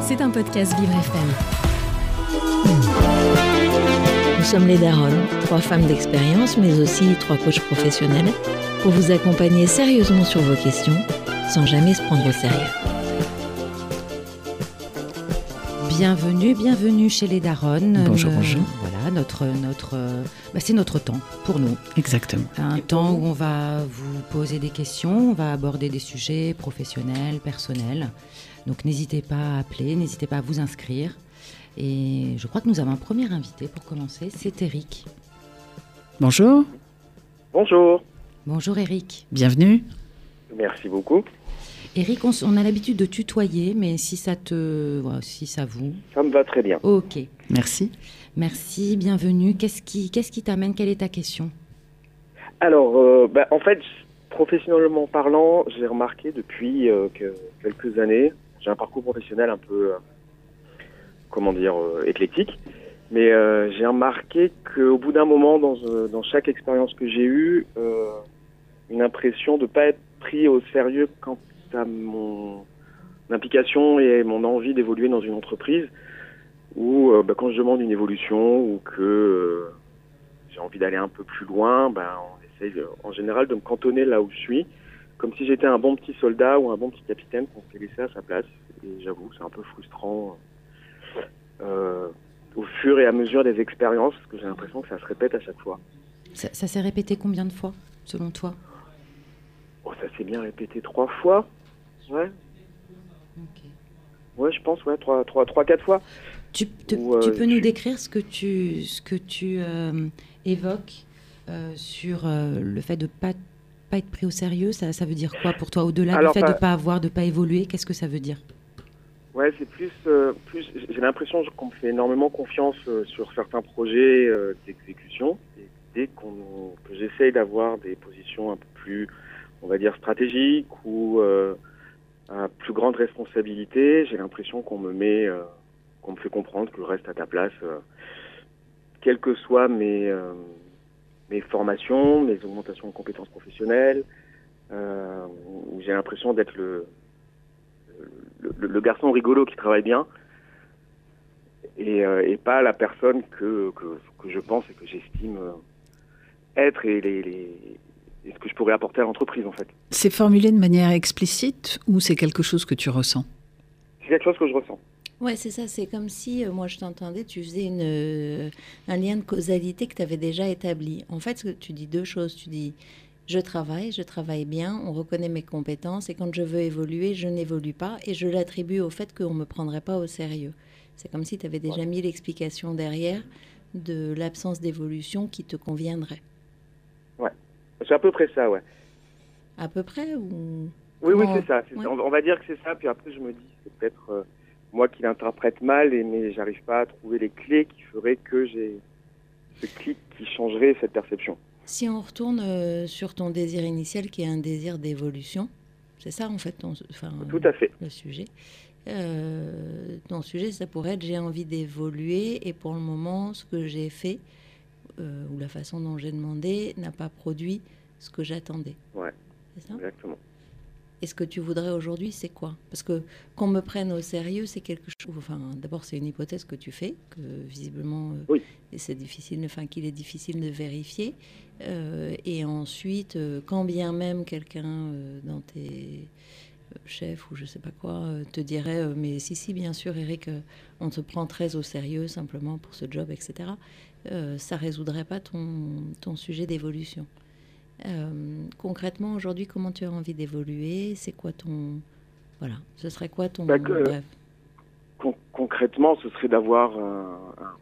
C'est un podcast Vivre FM. Nous sommes les Daronnes, trois femmes d'expérience, mais aussi trois coachs professionnels, pour vous accompagner sérieusement sur vos questions, sans jamais se prendre au sérieux. Bienvenue, bienvenue chez les Daronnes. Bonjour, Euh, bonjour. Voilà, notre, notre, euh, bah, c'est notre temps pour nous. Exactement. Un temps où on va vous poser des questions, on va aborder des sujets professionnels, personnels. Donc n'hésitez pas à appeler, n'hésitez pas à vous inscrire. Et je crois que nous avons un premier invité pour commencer, c'est Eric. Bonjour, Bonjour, Bonjour Eric. bienvenue. merci beaucoup. Eric, on, a l'habitude de tutoyer, mais si ça te, si ça vous, Ça me va très bien. ok. Merci. Merci, bienvenue. Qu'est-ce qui, qu'est-ce qui t'amène? Quelle est ta question? Alors, euh, bah, en fait, professionnellement parlant, j'ai remarqué depuis euh, que quelques années, j'ai un parcours professionnel un peu, euh, comment dire, euh, éclectique, mais euh, j'ai remarqué qu'au bout d'un moment, dans, chaque expérience que j'ai eue, une impression de ne pas être pris au sérieux quant à mon implication et mon envie d'évoluer dans une entreprise, euh, bah, quand je demande une évolution ou que j'ai envie d'aller un peu plus loin, ben, on essaye en général de me cantonner là où je suis, comme si j'étais un bon petit soldat ou un bon petit capitaine qu'on s'est laissé à sa place. Et j'avoue, c'est un peu frustrant euh, au fur et à mesure des expériences, parce que j'ai l'impression que ça se répète à chaque fois. Ça, ça s'est répété combien de fois, selon toi? Oh, ça s'est bien répété trois fois. Ouais, ouais, je pense, ouais, trois, trois, trois, quatre fois. Tu, te- euh, tu peux nous décrire ce que tu, ce que tu euh, évoques sur le fait de ne pas, pas être pris au sérieux ça, ça veut dire quoi pour toi Au-delà du fait de ne pas avoir, de ne pas évoluer, qu'est-ce que ça veut dire? Ouais, c'est plus, euh, plus. J'ai l'impression qu'on me fait énormément confiance euh, sur certains projets euh, d'exécution. Et dès qu'on, que j'essaye d'avoir des positions un peu plus, on va dire stratégiques ou à plus grande responsabilité, j'ai l'impression qu'on me met, qu'on me fait comprendre que je reste à ta place, quelles que soient mes mes formations, mes augmentations de compétences professionnelles. Euh, où j'ai l'impression d'être le le, le- le garçon rigolo qui travaille bien et, euh, et pas la personne que, que, que je pense et que j'estime euh, être et, les, les- et ce que je pourrais apporter à l'entreprise en fait. C'est formulé de manière explicite ou c'est quelque chose que tu ressens? C'est quelque chose que je ressens. Ouais, c'est ça. C'est comme si, euh, moi, je t'entendais, tu faisais une, euh, un lien de causalité que tu avais déjà établi. En fait, tu dis deux choses. Tu dis, je travaille, je travaille bien, on reconnaît mes compétences, et quand je veux évoluer, je n'évolue pas, et je l'attribue au fait qu'on ne me prendrait pas au sérieux. C'est comme si tu avais déjà mis l'explication derrière de l'absence d'évolution qui te conviendrait. C'est à peu près ça, ouais. À peu près ou... Oui, oui, c'est ça. ouais. on va dire que c'est ça. Puis après, je me dis, c'est peut-être euh, moi qui l'interprète mal, et, mais j'arrive pas à trouver les clés qui feraient que j'ai ce clic qui changerait cette perception. Si on retourne euh, sur ton désir initial qui est un désir d'évolution, c'est ça en fait ton, enfin, Tout à fait. le sujet. Euh, ton sujet, ça pourrait être j'ai envie d'évoluer et pour le moment, ce que j'ai fait euh, ou la façon dont j'ai demandé n'a pas produit ce que j'attendais. Ouais. C'est ça? Exactement. Et ce que tu voudrais aujourd'hui, c'est quoi? Parce que qu'on me prenne au sérieux, c'est quelque chose. Enfin, d'abord, c'est une hypothèse que tu fais, que visiblement, euh, Oui. et c'est difficile, enfin, qu'il est difficile de vérifier. Euh, et ensuite, euh, quand bien même quelqu'un dans tes chefs ou je sais pas quoi te dirait, mais si, si, bien sûr, Eric, on te prend très au sérieux simplement pour ce job, etc. Ça résoudrait pas ton, ton sujet d'évolution. Euh, concrètement, aujourd'hui, comment tu as envie d'évoluer? C'est quoi ton. Voilà, ce serait quoi ton. Bah, que- bref. Con- concrètement, ce serait d'avoir un, un-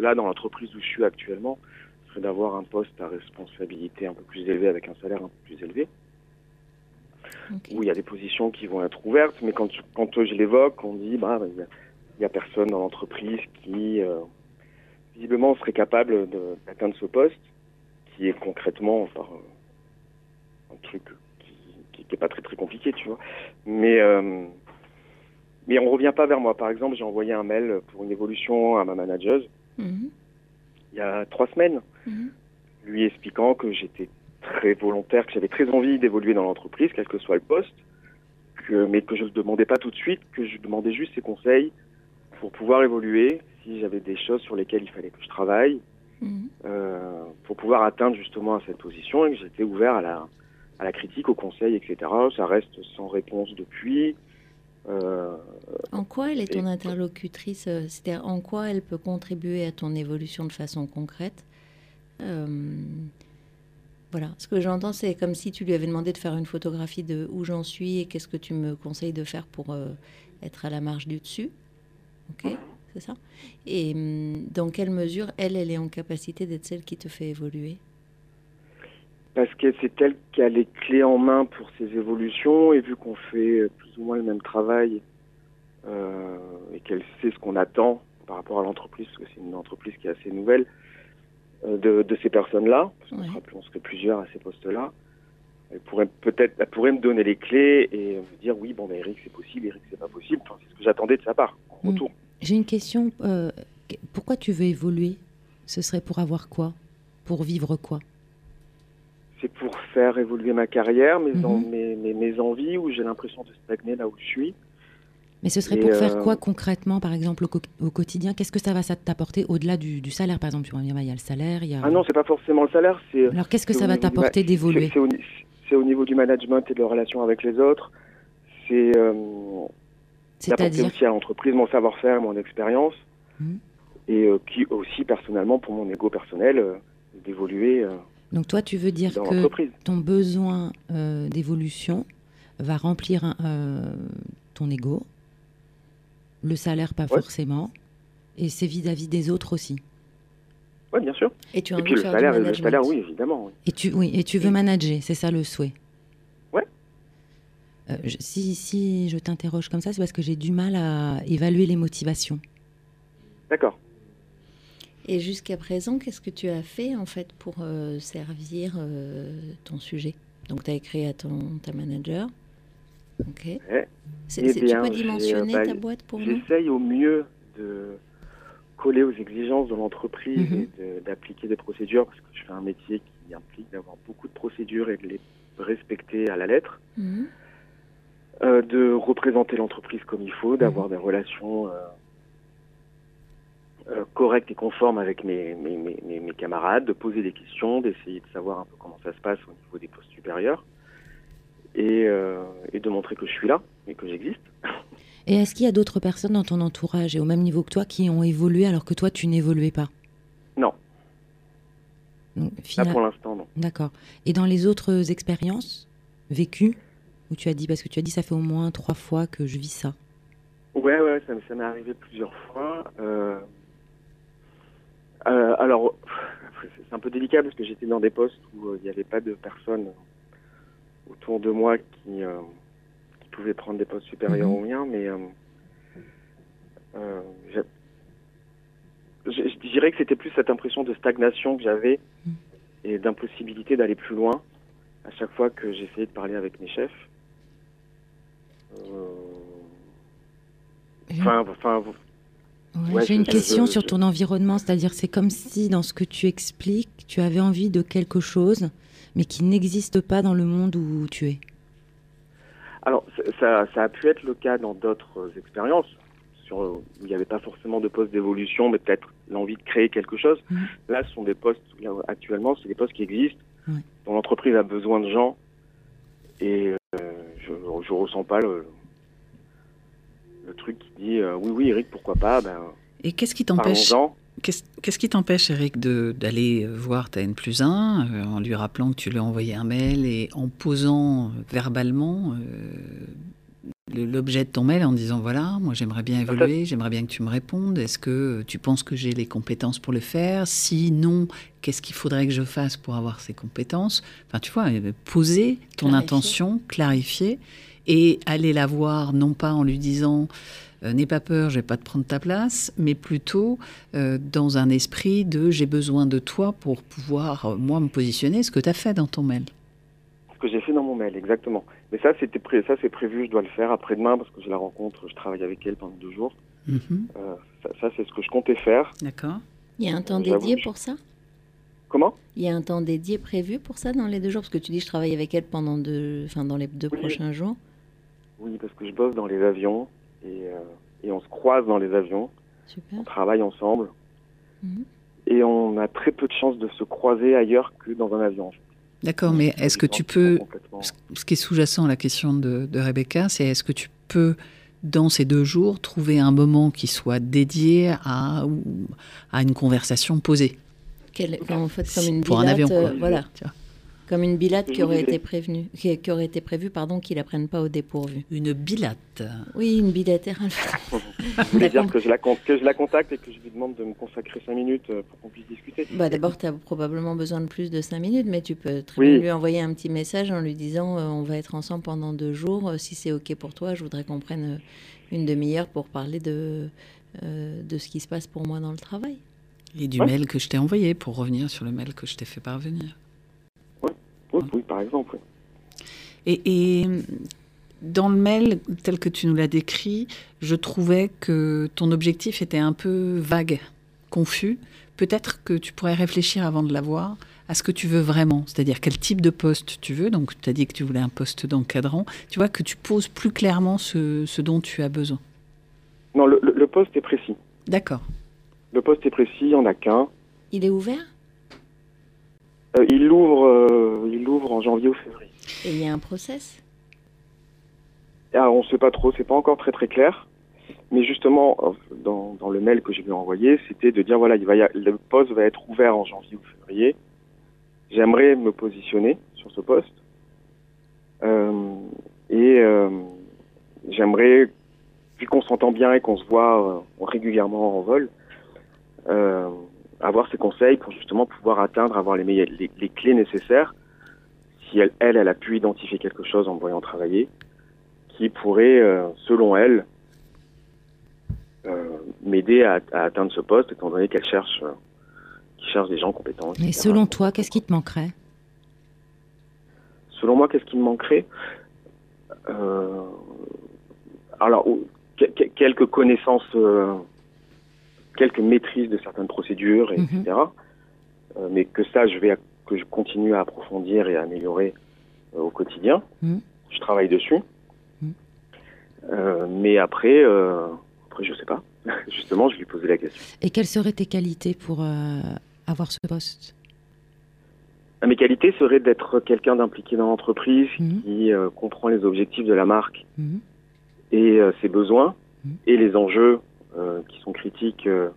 là dans l'entreprise où je suis actuellement, ce serait d'avoir un poste à responsabilité un peu plus élevé avec un salaire un peu plus élevé, Ok. où il y a des positions qui vont être ouvertes, mais quand, quand je l'évoque, on dit bah il y a, il y a personne dans l'entreprise qui euh, visiblement serait capable d'atteindre ce poste, qui est concrètement euh, un truc qui, qui, qui est pas très très compliqué, tu vois, mais euh, mais on revient pas vers moi. Par exemple, j'ai envoyé un mail pour une évolution à ma manageuse Mhm, il y a trois semaines, mhm. lui expliquant que j'étais très volontaire, que j'avais très envie d'évoluer dans l'entreprise, quel que soit le poste, que, mais que je ne demandais pas tout de suite, que je demandais juste ses conseils pour pouvoir évoluer, si j'avais des choses sur lesquelles il fallait que je travaille, Mhm. euh, pour pouvoir atteindre justement à cette position et que j'étais ouvert à la, à la critique, au conseil, etc. Ça reste sans réponse depuis. Euh, En quoi elle est ton interlocutrice euh, C'est-à-dire en quoi elle peut contribuer à ton évolution de façon concrète Euh, Voilà, ce que j'entends, c'est comme si tu lui avais demandé de faire une photographie de où j'en suis et qu'est-ce que tu me conseilles de faire pour euh, être à la marge du dessus. Ok, c'est ça. Et hum, dans quelle mesure elle, elle est en capacité d'être celle qui te fait évoluer? Parce que c'est elle qui a les clés en main pour ces évolutions et vu qu'on fait plus ou moins le même travail euh, et qu'elle sait ce qu'on attend par rapport à l'entreprise, parce que c'est une entreprise qui est assez nouvelle, euh, de, de ces personnes-là, parce qu'on Ouais. serait plusieurs à ces postes-là, elle pourrait peut-être, elle pourrait me donner les clés et me dire oui, bon, mais Eric, c'est possible, Eric, c'est pas possible. Enfin, c'est ce que j'attendais de sa part, en Mm. retour. J'ai une question. euh, qu- pourquoi tu veux évoluer? Ce serait pour avoir quoi? Pour vivre quoi? C'est pour faire évoluer ma carrière, mes, en- Mhm. mes, mes, mes envies, où j'ai l'impression de stagner là où je suis. Mais ce serait Et, pour faire euh, quoi concrètement, par exemple, au, co- au quotidien? Qu'est-ce que ça va t'apporter au-delà du, du salaire, par exemple? Dire, il y a le salaire, il y a... Ah non, c'est pas forcément le salaire, c'est Alors qu'est-ce que ça va t'apporter d'évoluer? C'est au, niveau du management et de la relation avec les autres. C'est euh, d'apporter C'est-à-dire? aussi à l'entreprise mon savoir-faire, mon expérience. Mhm. Et euh, qui aussi, personnellement, pour mon ego personnel, euh, d'évoluer euh, Donc toi, tu veux dire dans que ton besoin euh, d'évolution va remplir un- euh, ton ego, le salaire pas Ouais. forcément, et c'est vis-à-vis des autres aussi. Oui, bien sûr. Et tu as Et envie puis le salaire, le salaire, oui, évidemment. oui. Et tu, oui, et tu veux Et- manager, c'est ça le souhait Ouais. Euh, je- si, si je t'interroge comme ça, c'est parce que j'ai du mal à évaluer les motivations. D'accord. Et jusqu'à présent, qu'est-ce que tu as fait en fait pour euh, servir euh, ton sujet? Donc tu as écrit à ton ta manager. Ok. Ouais. C'est- Eh c'est- tu bien, peux dimensionner euh, bah, ta boîte pour nous? J'essaye au mieux de coller aux exigences de l'entreprise Mhm. et de- d'appliquer des procédures, parce que je fais un métier qui implique d'avoir beaucoup de procédures et de les respecter à la lettre. Mhm. Euh, de représenter l'entreprise comme il faut, d'avoir des relations euh, correctes et conformes avec mes, mes, mes, camarades, de poser des questions, d'essayer de savoir un peu comment ça se passe au niveau des postes supérieurs et, euh, et de montrer que je suis là et que j'existe. Et est-ce qu'il y a d'autres personnes dans ton entourage et au même niveau que toi qui ont évolué alors que toi tu n'évoluais pas? Non, Donc, là pour l'instant non. D'accord. Et dans les autres expériences vécues, où tu as dit, parce que tu as dit ça fait au moins trois fois que je vis ça? Ouais, ouais, ça m'est arrivé plusieurs fois. Euh, euh, alors, c'est un peu délicat parce que j'étais dans des postes où euh, il n'y avait pas de personnes autour de moi qui, euh, qui pouvaient prendre des postes supérieurs Mhm. aux miens, mais euh, euh, je, dirais que c'était plus cette impression de stagnation que j'avais Mhm. et d'impossibilité d'aller plus loin à chaque fois que j'essayais de parler avec mes chefs. Euh, Enfin, vous- Ouais, Ouais, J'ai une question je- sur ton environnement, c'est-à-dire c'est comme si dans ce que tu expliques, tu avais envie de quelque chose, mais qui n'existe pas dans le monde où tu es. alors ça- a pu être le cas dans d'autres expériences, sur où il n'y avait pas forcément de poste d'évolution, mais peut-être l'envie de créer quelque chose. Mhm. Là, ce sont des postes là, actuellement, c'est des postes qui existent, dont l'entreprise a besoin de gens, et euh, je je ressens pas le le truc qui dit euh, oui oui Eric pourquoi pas ben Et qu'est-ce qui t'empêche Qu'est-ce qui t'empêche, Eric, d'aller voir ta N plus 1 euh, en lui rappelant que tu lui as envoyé un mail et en posant verbalement euh, l'objet de ton mail en disant voilà, moi j'aimerais bien évoluer, j'aimerais bien que tu me répondes. Est-ce que tu penses que j'ai les compétences pour le faire? Si non, qu'est-ce qu'il faudrait que je fasse pour avoir ces compétences? Enfin, tu vois, poser ton Clarifier. intention, clarifier et aller la voir non pas en lui disant euh, n'aie pas peur, je vais pas te prendre ta place, mais plutôt euh, dans un esprit de j'ai besoin de toi pour pouvoir, euh, moi, me positionner, ce que tu as fait dans ton mail. ce que j'ai fait dans mon mail exactement. Mais ça c'était pré- ça c'est prévu, je dois le faire après-demain parce que je la rencontre, je travaille avec elle pendant deux jours. Mhm. Euh, ça, ça, c'est ce que je comptais faire. D'accord Il y a un temps dédié pour ça? Comment? Il y a un temps dédié prévu pour ça dans les deux jours? Parce que tu dis je travaille avec elle pendant deux, enfin dans les deux Oui. prochains jours. Oui, parce que je bosse dans les avions et, euh, et on se croise dans les avions. Super. On travaille ensemble Mhm. et on a très peu de chances de se croiser ailleurs que dans un avion. D'accord, mais est-ce que tu peux, ce qui est sous-jacent à la question de, de Rebecca, c'est est-ce que tu peux, dans ces deux jours, trouver un moment qui soit dédié à, à une conversation posée? Quel- en fait, comme une Pour un avion, quoi. euh, voilà, Tu vois. Comme une bilate qui aurait été prévenue, qui, qui aurait été prévue, pardon, qu'il la prenne pas au dépourvu. Une bilate. Oui, une bilatérale. Je voulais dire que je, la, con- que je la contacte et que je lui demande de me consacrer cinq minutes euh, pour qu'on puisse discuter? Bah, D'abord, tu as probablement besoin de plus de 5 minutes, mais tu peux très Oui. bien lui envoyer un petit message en lui disant euh, on va être ensemble pendant deux jours. Euh, si c'est OK pour toi, je voudrais qu'on prenne une demi-heure pour parler de, euh, de ce qui se passe pour moi dans le travail. Et du Ouais. mail que je t'ai envoyé, pour revenir sur le mail que je t'ai fait parvenir. Oui, oui, par exemple. oui. Et, et dans le mail, tel que tu nous l'as décrit, je trouvais que ton objectif était un peu vague, confus. Peut-être que tu pourrais réfléchir avant de l'avoir à ce que tu veux vraiment, c'est-à-dire quel type de poste tu veux. Donc, tu as dit que tu voulais un poste d'encadrant. Tu vois, que tu poses plus clairement ce, ce dont tu as besoin. Non, le, poste est précis. D'accord. Le poste est précis, il n'y en a qu'un. Il est ouvert? Il l'ouvre euh, il l'ouvre en janvier ou février. et il y a un process? Ah, on ne sait pas trop, c'est pas encore très très clair. Mais justement, euh, dans, dans le mail que je lui ai envoyé, c'était de dire voilà, il va a- le poste va être ouvert en janvier ou février. J'aimerais me positionner sur ce poste. Euh, et euh, j'aimerais, vu qu'on s'entend bien et qu'on se voit euh, régulièrement en vol, euh, avoir ses conseils pour justement pouvoir atteindre, avoir les, meilleures- les, les clés nécessaires. Si elle, elle, elle a pu identifier quelque chose en me voyant travailler, qui pourrait, euh, selon elle, euh, m'aider à, à atteindre ce poste, étant donné qu'elle cherche, euh, cherche des gens compétents. Et etc. selon toi, qu'est-ce qui te manquerait? Selon moi, qu'est-ce qui me manquerait? Euh, Alors, quelques connaissances, quelques maîtrises de certaines procédures, et Mhm. etc. Euh, mais que ça, je vais, que je continue à approfondir et à améliorer euh, au quotidien. Mhm. Je travaille dessus. Mhm. Euh, mais après, après, je sais pas. Justement, je lui posais la question. Et quelles seraient tes qualités pour avoir ce poste? Ah, Mes qualités seraient d'être quelqu'un d'impliqué dans l'entreprise, qui comprend les objectifs de la marque et ses besoins et les enjeux qui sont critiques euh,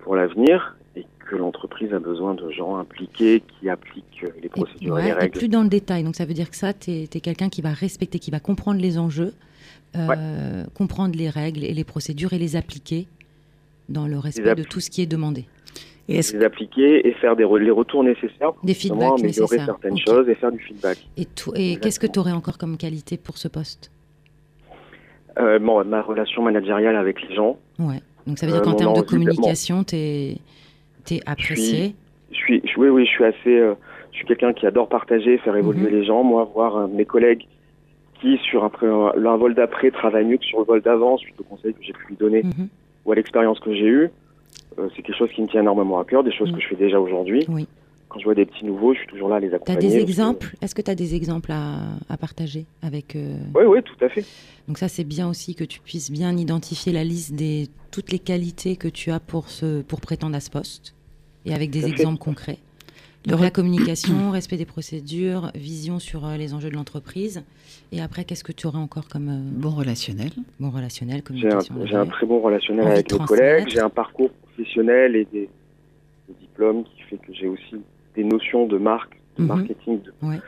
pour l'avenir et que l'entreprise a besoin de gens impliqués qui appliquent euh, les Et, procédures et ouais, les et règles. plus dans le détail. Donc ça veut dire que ça, tu es, quelqu'un qui va respecter, qui va comprendre les enjeux, euh, comprendre les règles et les procédures et les appliquer dans le respect de tout ce qui est demandé. Et les appliquer et faire des re- les retours nécessaires pour Des feedbacks améliorer nécessaires. certaines choses et faire du feedback. Et, et qu'est-ce que tu aurais encore comme qualité pour ce poste? Euh, bon, ma relation managériale avec les gens, Ouais. Donc ça veut dire Euh, qu'en termes de communication, tu es, apprécié. je suis, je- oui, oui, je suis assez, euh, je suis quelqu'un qui adore partager, faire évoluer Mhm. les gens. Moi, voir mes collègues qui, sur un, un, un vol d'après, travaillent mieux que sur le vol d'avant, suite aux conseils que j'ai pu lui donner Mhm. ou à l'expérience que j'ai eue, euh, c'est quelque chose qui me tient énormément à cœur, des choses Mhm. que je fais déjà aujourd'hui. Oui. Quand je vois des petits nouveaux, je suis toujours là à les Tu as accompagner. des que- exemples? Est-ce que tu as des exemples à, à partager avec euh, Oui, oui, tout à fait. Donc ça, c'est bien aussi que tu puisses bien identifier la liste des toutes les qualités que tu as pour, ce, pour prétendre à ce poste, et avec des fait. exemples concrets. Donc re- la communication, respect des procédures, vision sur euh, les enjeux de l'entreprise. Et après, qu'est-ce que tu aurais encore comme euh, bon relationnel bon relationnel, J'ai un, communication j'ai un très bon relationnel avec mes collègues, j'ai un parcours professionnel et des, des diplômes qui fait que j'ai aussi des notions de marque, de Mhm. marketing, de- Ouais.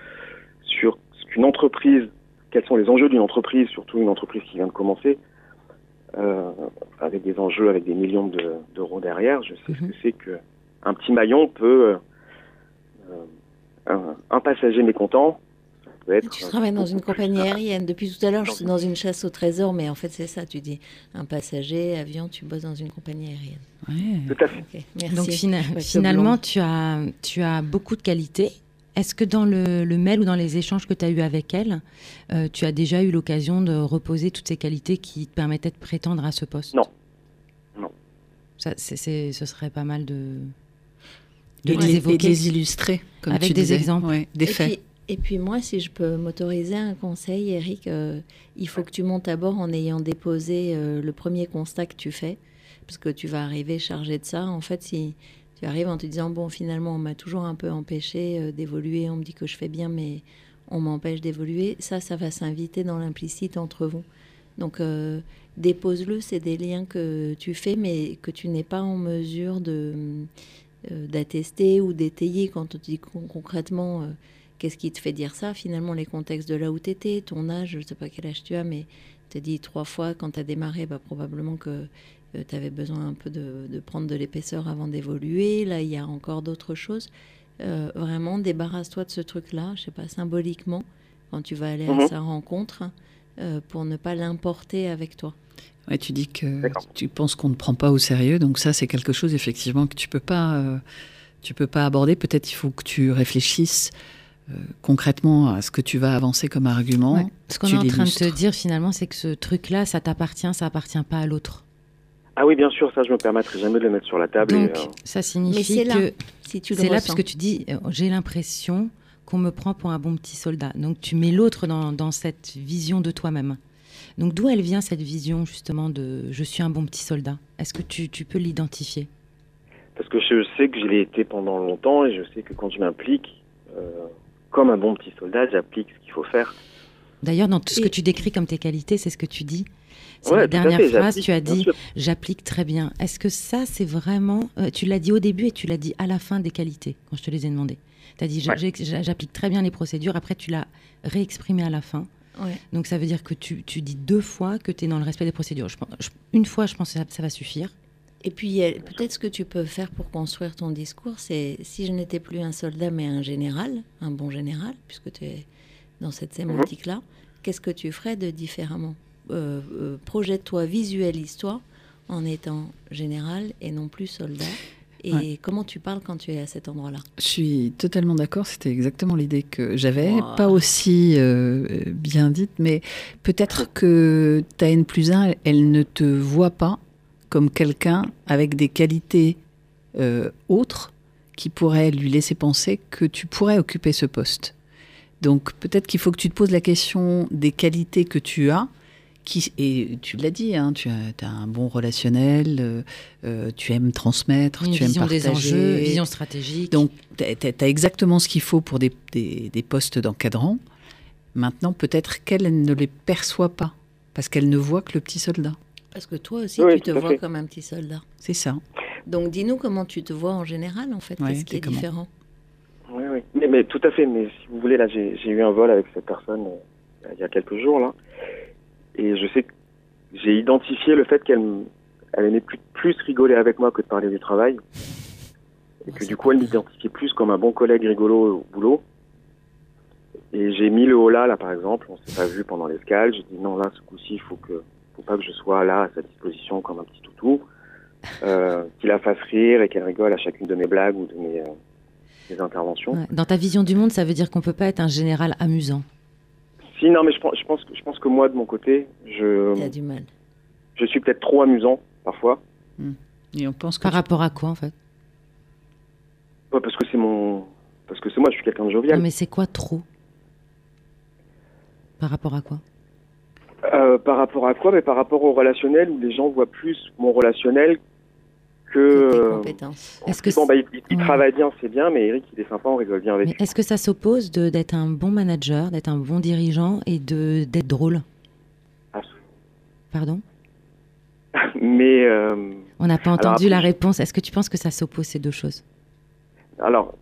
sur ce qu'une entreprise, quels sont les enjeux d'une entreprise, surtout une entreprise qui vient de commencer, euh, avec des enjeux, avec des millions de- d'euros derrière. Je sais ce Mhm. que c'est que un petit maillon peut, euh, un, un passager mécontent, peut être. Tu travailles dans une compagnie aérienne. Depuis tout à l'heure, je suis dans une chasse au trésor, mais en fait, c'est ça. Tu dis un passager, avion, tu bosses dans une compagnie aérienne. Ouais. Tout à fait. Merci. Donc fina- finalement, tu as, tu as beaucoup de qualités. Est-ce que dans le, le mail ou dans les échanges que tu as eu avec elle, euh, tu as déjà eu l'occasion de reposer toutes ces qualités qui te permettaient de prétendre à ce poste? Non. Non. Ça, ce serait pas mal de, de Et les les, et évoquer. les illustrer, comme Avec tu des disais. exemples. Ouais, des Et faits. puis, Et puis moi, si je peux m'autoriser un conseil, Eric, euh, il faut que tu montes à bord en ayant déposé euh, le premier constat que tu fais, parce que tu vas arriver chargé de ça. En fait, si tu arrives en te disant, bon, finalement, on m'a toujours un peu empêché euh, d'évoluer, on me dit que je fais bien, mais on m'empêche d'évoluer, ça, ça va s'inviter dans l'implicite entre vous. Donc, dépose-le, c'est des liens que tu fais, mais que tu n'es pas en mesure de d'attester ou d'étayer quand on dit concrètement Qu'est-ce qui te fait dire ça Finalement, les contextes de là où tu étais, ton âge, je ne sais pas quel âge tu as, mais tu as dit trois fois quand tu as démarré, bah, probablement que euh, tu avais besoin un peu de, prendre de l'épaisseur avant d'évoluer. Là, il y a encore d'autres choses. Euh, vraiment, débarrasse-toi de ce truc-là, je sais pas, symboliquement, quand tu vas aller à mhm. sa rencontre, euh, pour ne pas l'importer avec toi. Ouais, tu dis que tu penses qu'on ne prend pas au sérieux, donc ça, c'est quelque chose effectivement que tu peux pas, tu peux pas aborder. Peut-être il faut que tu réfléchisses euh, concrètement à ce que tu vas avancer comme argument. Ce qu'on est en train de te dire finalement, c'est que ce truc-là, ça t'appartient, ça appartient pas à l'autre. Ah oui, bien sûr, ça, je me permettrai jamais de le mettre sur la table. Donc, euh, ça signifie que si tu c'est là parce que tu dis, euh, j'ai l'impression qu'on me prend pour un bon petit soldat. Donc, tu mets l'autre dans, dans, cette vision de toi-même. Donc, d'où elle vient cette vision justement de je suis un bon petit soldat Est-ce que tu, tu peux l'identifier? Parce que je sais que je l'ai été pendant longtemps et je sais que quand je m'implique, comme un bon petit soldat, j'applique ce qu'il faut faire. D'ailleurs, dans tout ce que tu décris comme tes qualités, c'est ce que tu dis. C'est la dernière phrase, tu as dit j'applique très bien. Est-ce que ça, c'est vraiment. Euh, tu l'as dit au début et tu l'as dit à la fin des qualités, quand je te les ai demandées. Tu as dit j'applique très bien les procédures, après tu l'as réexprimé à la fin. Donc ça veut dire que tu, tu, dis deux fois que tu es dans le respect des procédures. Je, une fois, je pense que ça va suffire. Et puis, peut-être ce que tu peux faire pour construire ton discours, c'est si je n'étais plus un soldat, mais un général, un bon général, puisque tu es dans cette sémantique-là, qu'est-ce que tu ferais de différemment? Euh, euh, Projette-toi, visualise-toi en étant général et non plus soldat. Et comment tu parles quand tu es à cet endroit-là? Je suis totalement d'accord, c'était exactement l'idée que j'avais. Pas aussi euh, bien dite, mais peut-être que ta N plus 1, elle ne te voit pas comme quelqu'un avec des qualités euh, autres qui pourraient lui laisser penser que tu pourrais occuper ce poste. Donc peut-être qu'il faut que tu te poses la question des qualités que tu as. Qui, et tu l'as dit, hein, tu as, un bon relationnel, euh, euh, tu aimes transmettre, tu aimes partager. des enjeux, vision stratégique. Donc tu as, exactement ce qu'il faut pour des, des, des postes d'encadrant. Maintenant, peut-être qu'elle ne les perçoit pas, parce qu'elle ne voit que le petit soldat. Parce que toi aussi, tu te vois comme un petit soldat. C'est ça. Donc dis-nous comment tu te vois en général, en fait. Qu'est-ce qui est différent? Oui, oui. Mais, mais, tout à fait. Mais si vous voulez, là, j'ai eu un vol avec cette personne euh, il y a quelques jours, là. Et je sais que j'ai identifié le fait qu'elle elle aimait plus, plus rigoler avec moi que de parler du travail. Et que du coup, elle m'identifiait plus comme un bon collègue rigolo au boulot. Et j'ai mis le haut là, là, par exemple. On s'est pas vu pendant l'escale. J'ai dit non, là, ce coup-ci, il faut que faut pas que je sois là à sa disposition comme un petit toutou, euh, qu'il la fasse rire et qu'elle rigole à chacune de mes blagues ou de mes, euh, interventions. Dans ta vision du monde, ça veut dire qu'on peut pas être un général amusant. Si, non, mais je, je pense, je pense que moi, de mon côté, je. Il a du mal. Je suis peut-être trop amusant parfois. Hmm. Et on pense Par rapport à quoi, en fait? Parce que c'est mon. Parce que c'est moi, je suis quelqu'un de jovial. mais c'est quoi trop? Par rapport à quoi? Euh, par rapport à quoi Mais par rapport au relationnel, où les gens voient plus mon relationnel que. Euh, compétences. Est-ce que bon, bah, il, travaille bien, c'est bien, mais Eric, il est sympa, on rigole bien avec lui. Est-ce que ça s'oppose d'être un bon manager, d'être un bon dirigeant et d'être drôle? Ah. Pardon? Mais. Euh, on n'a pas entendu la réponse. Est-ce que tu penses que ça s'oppose ces deux choses? Alors,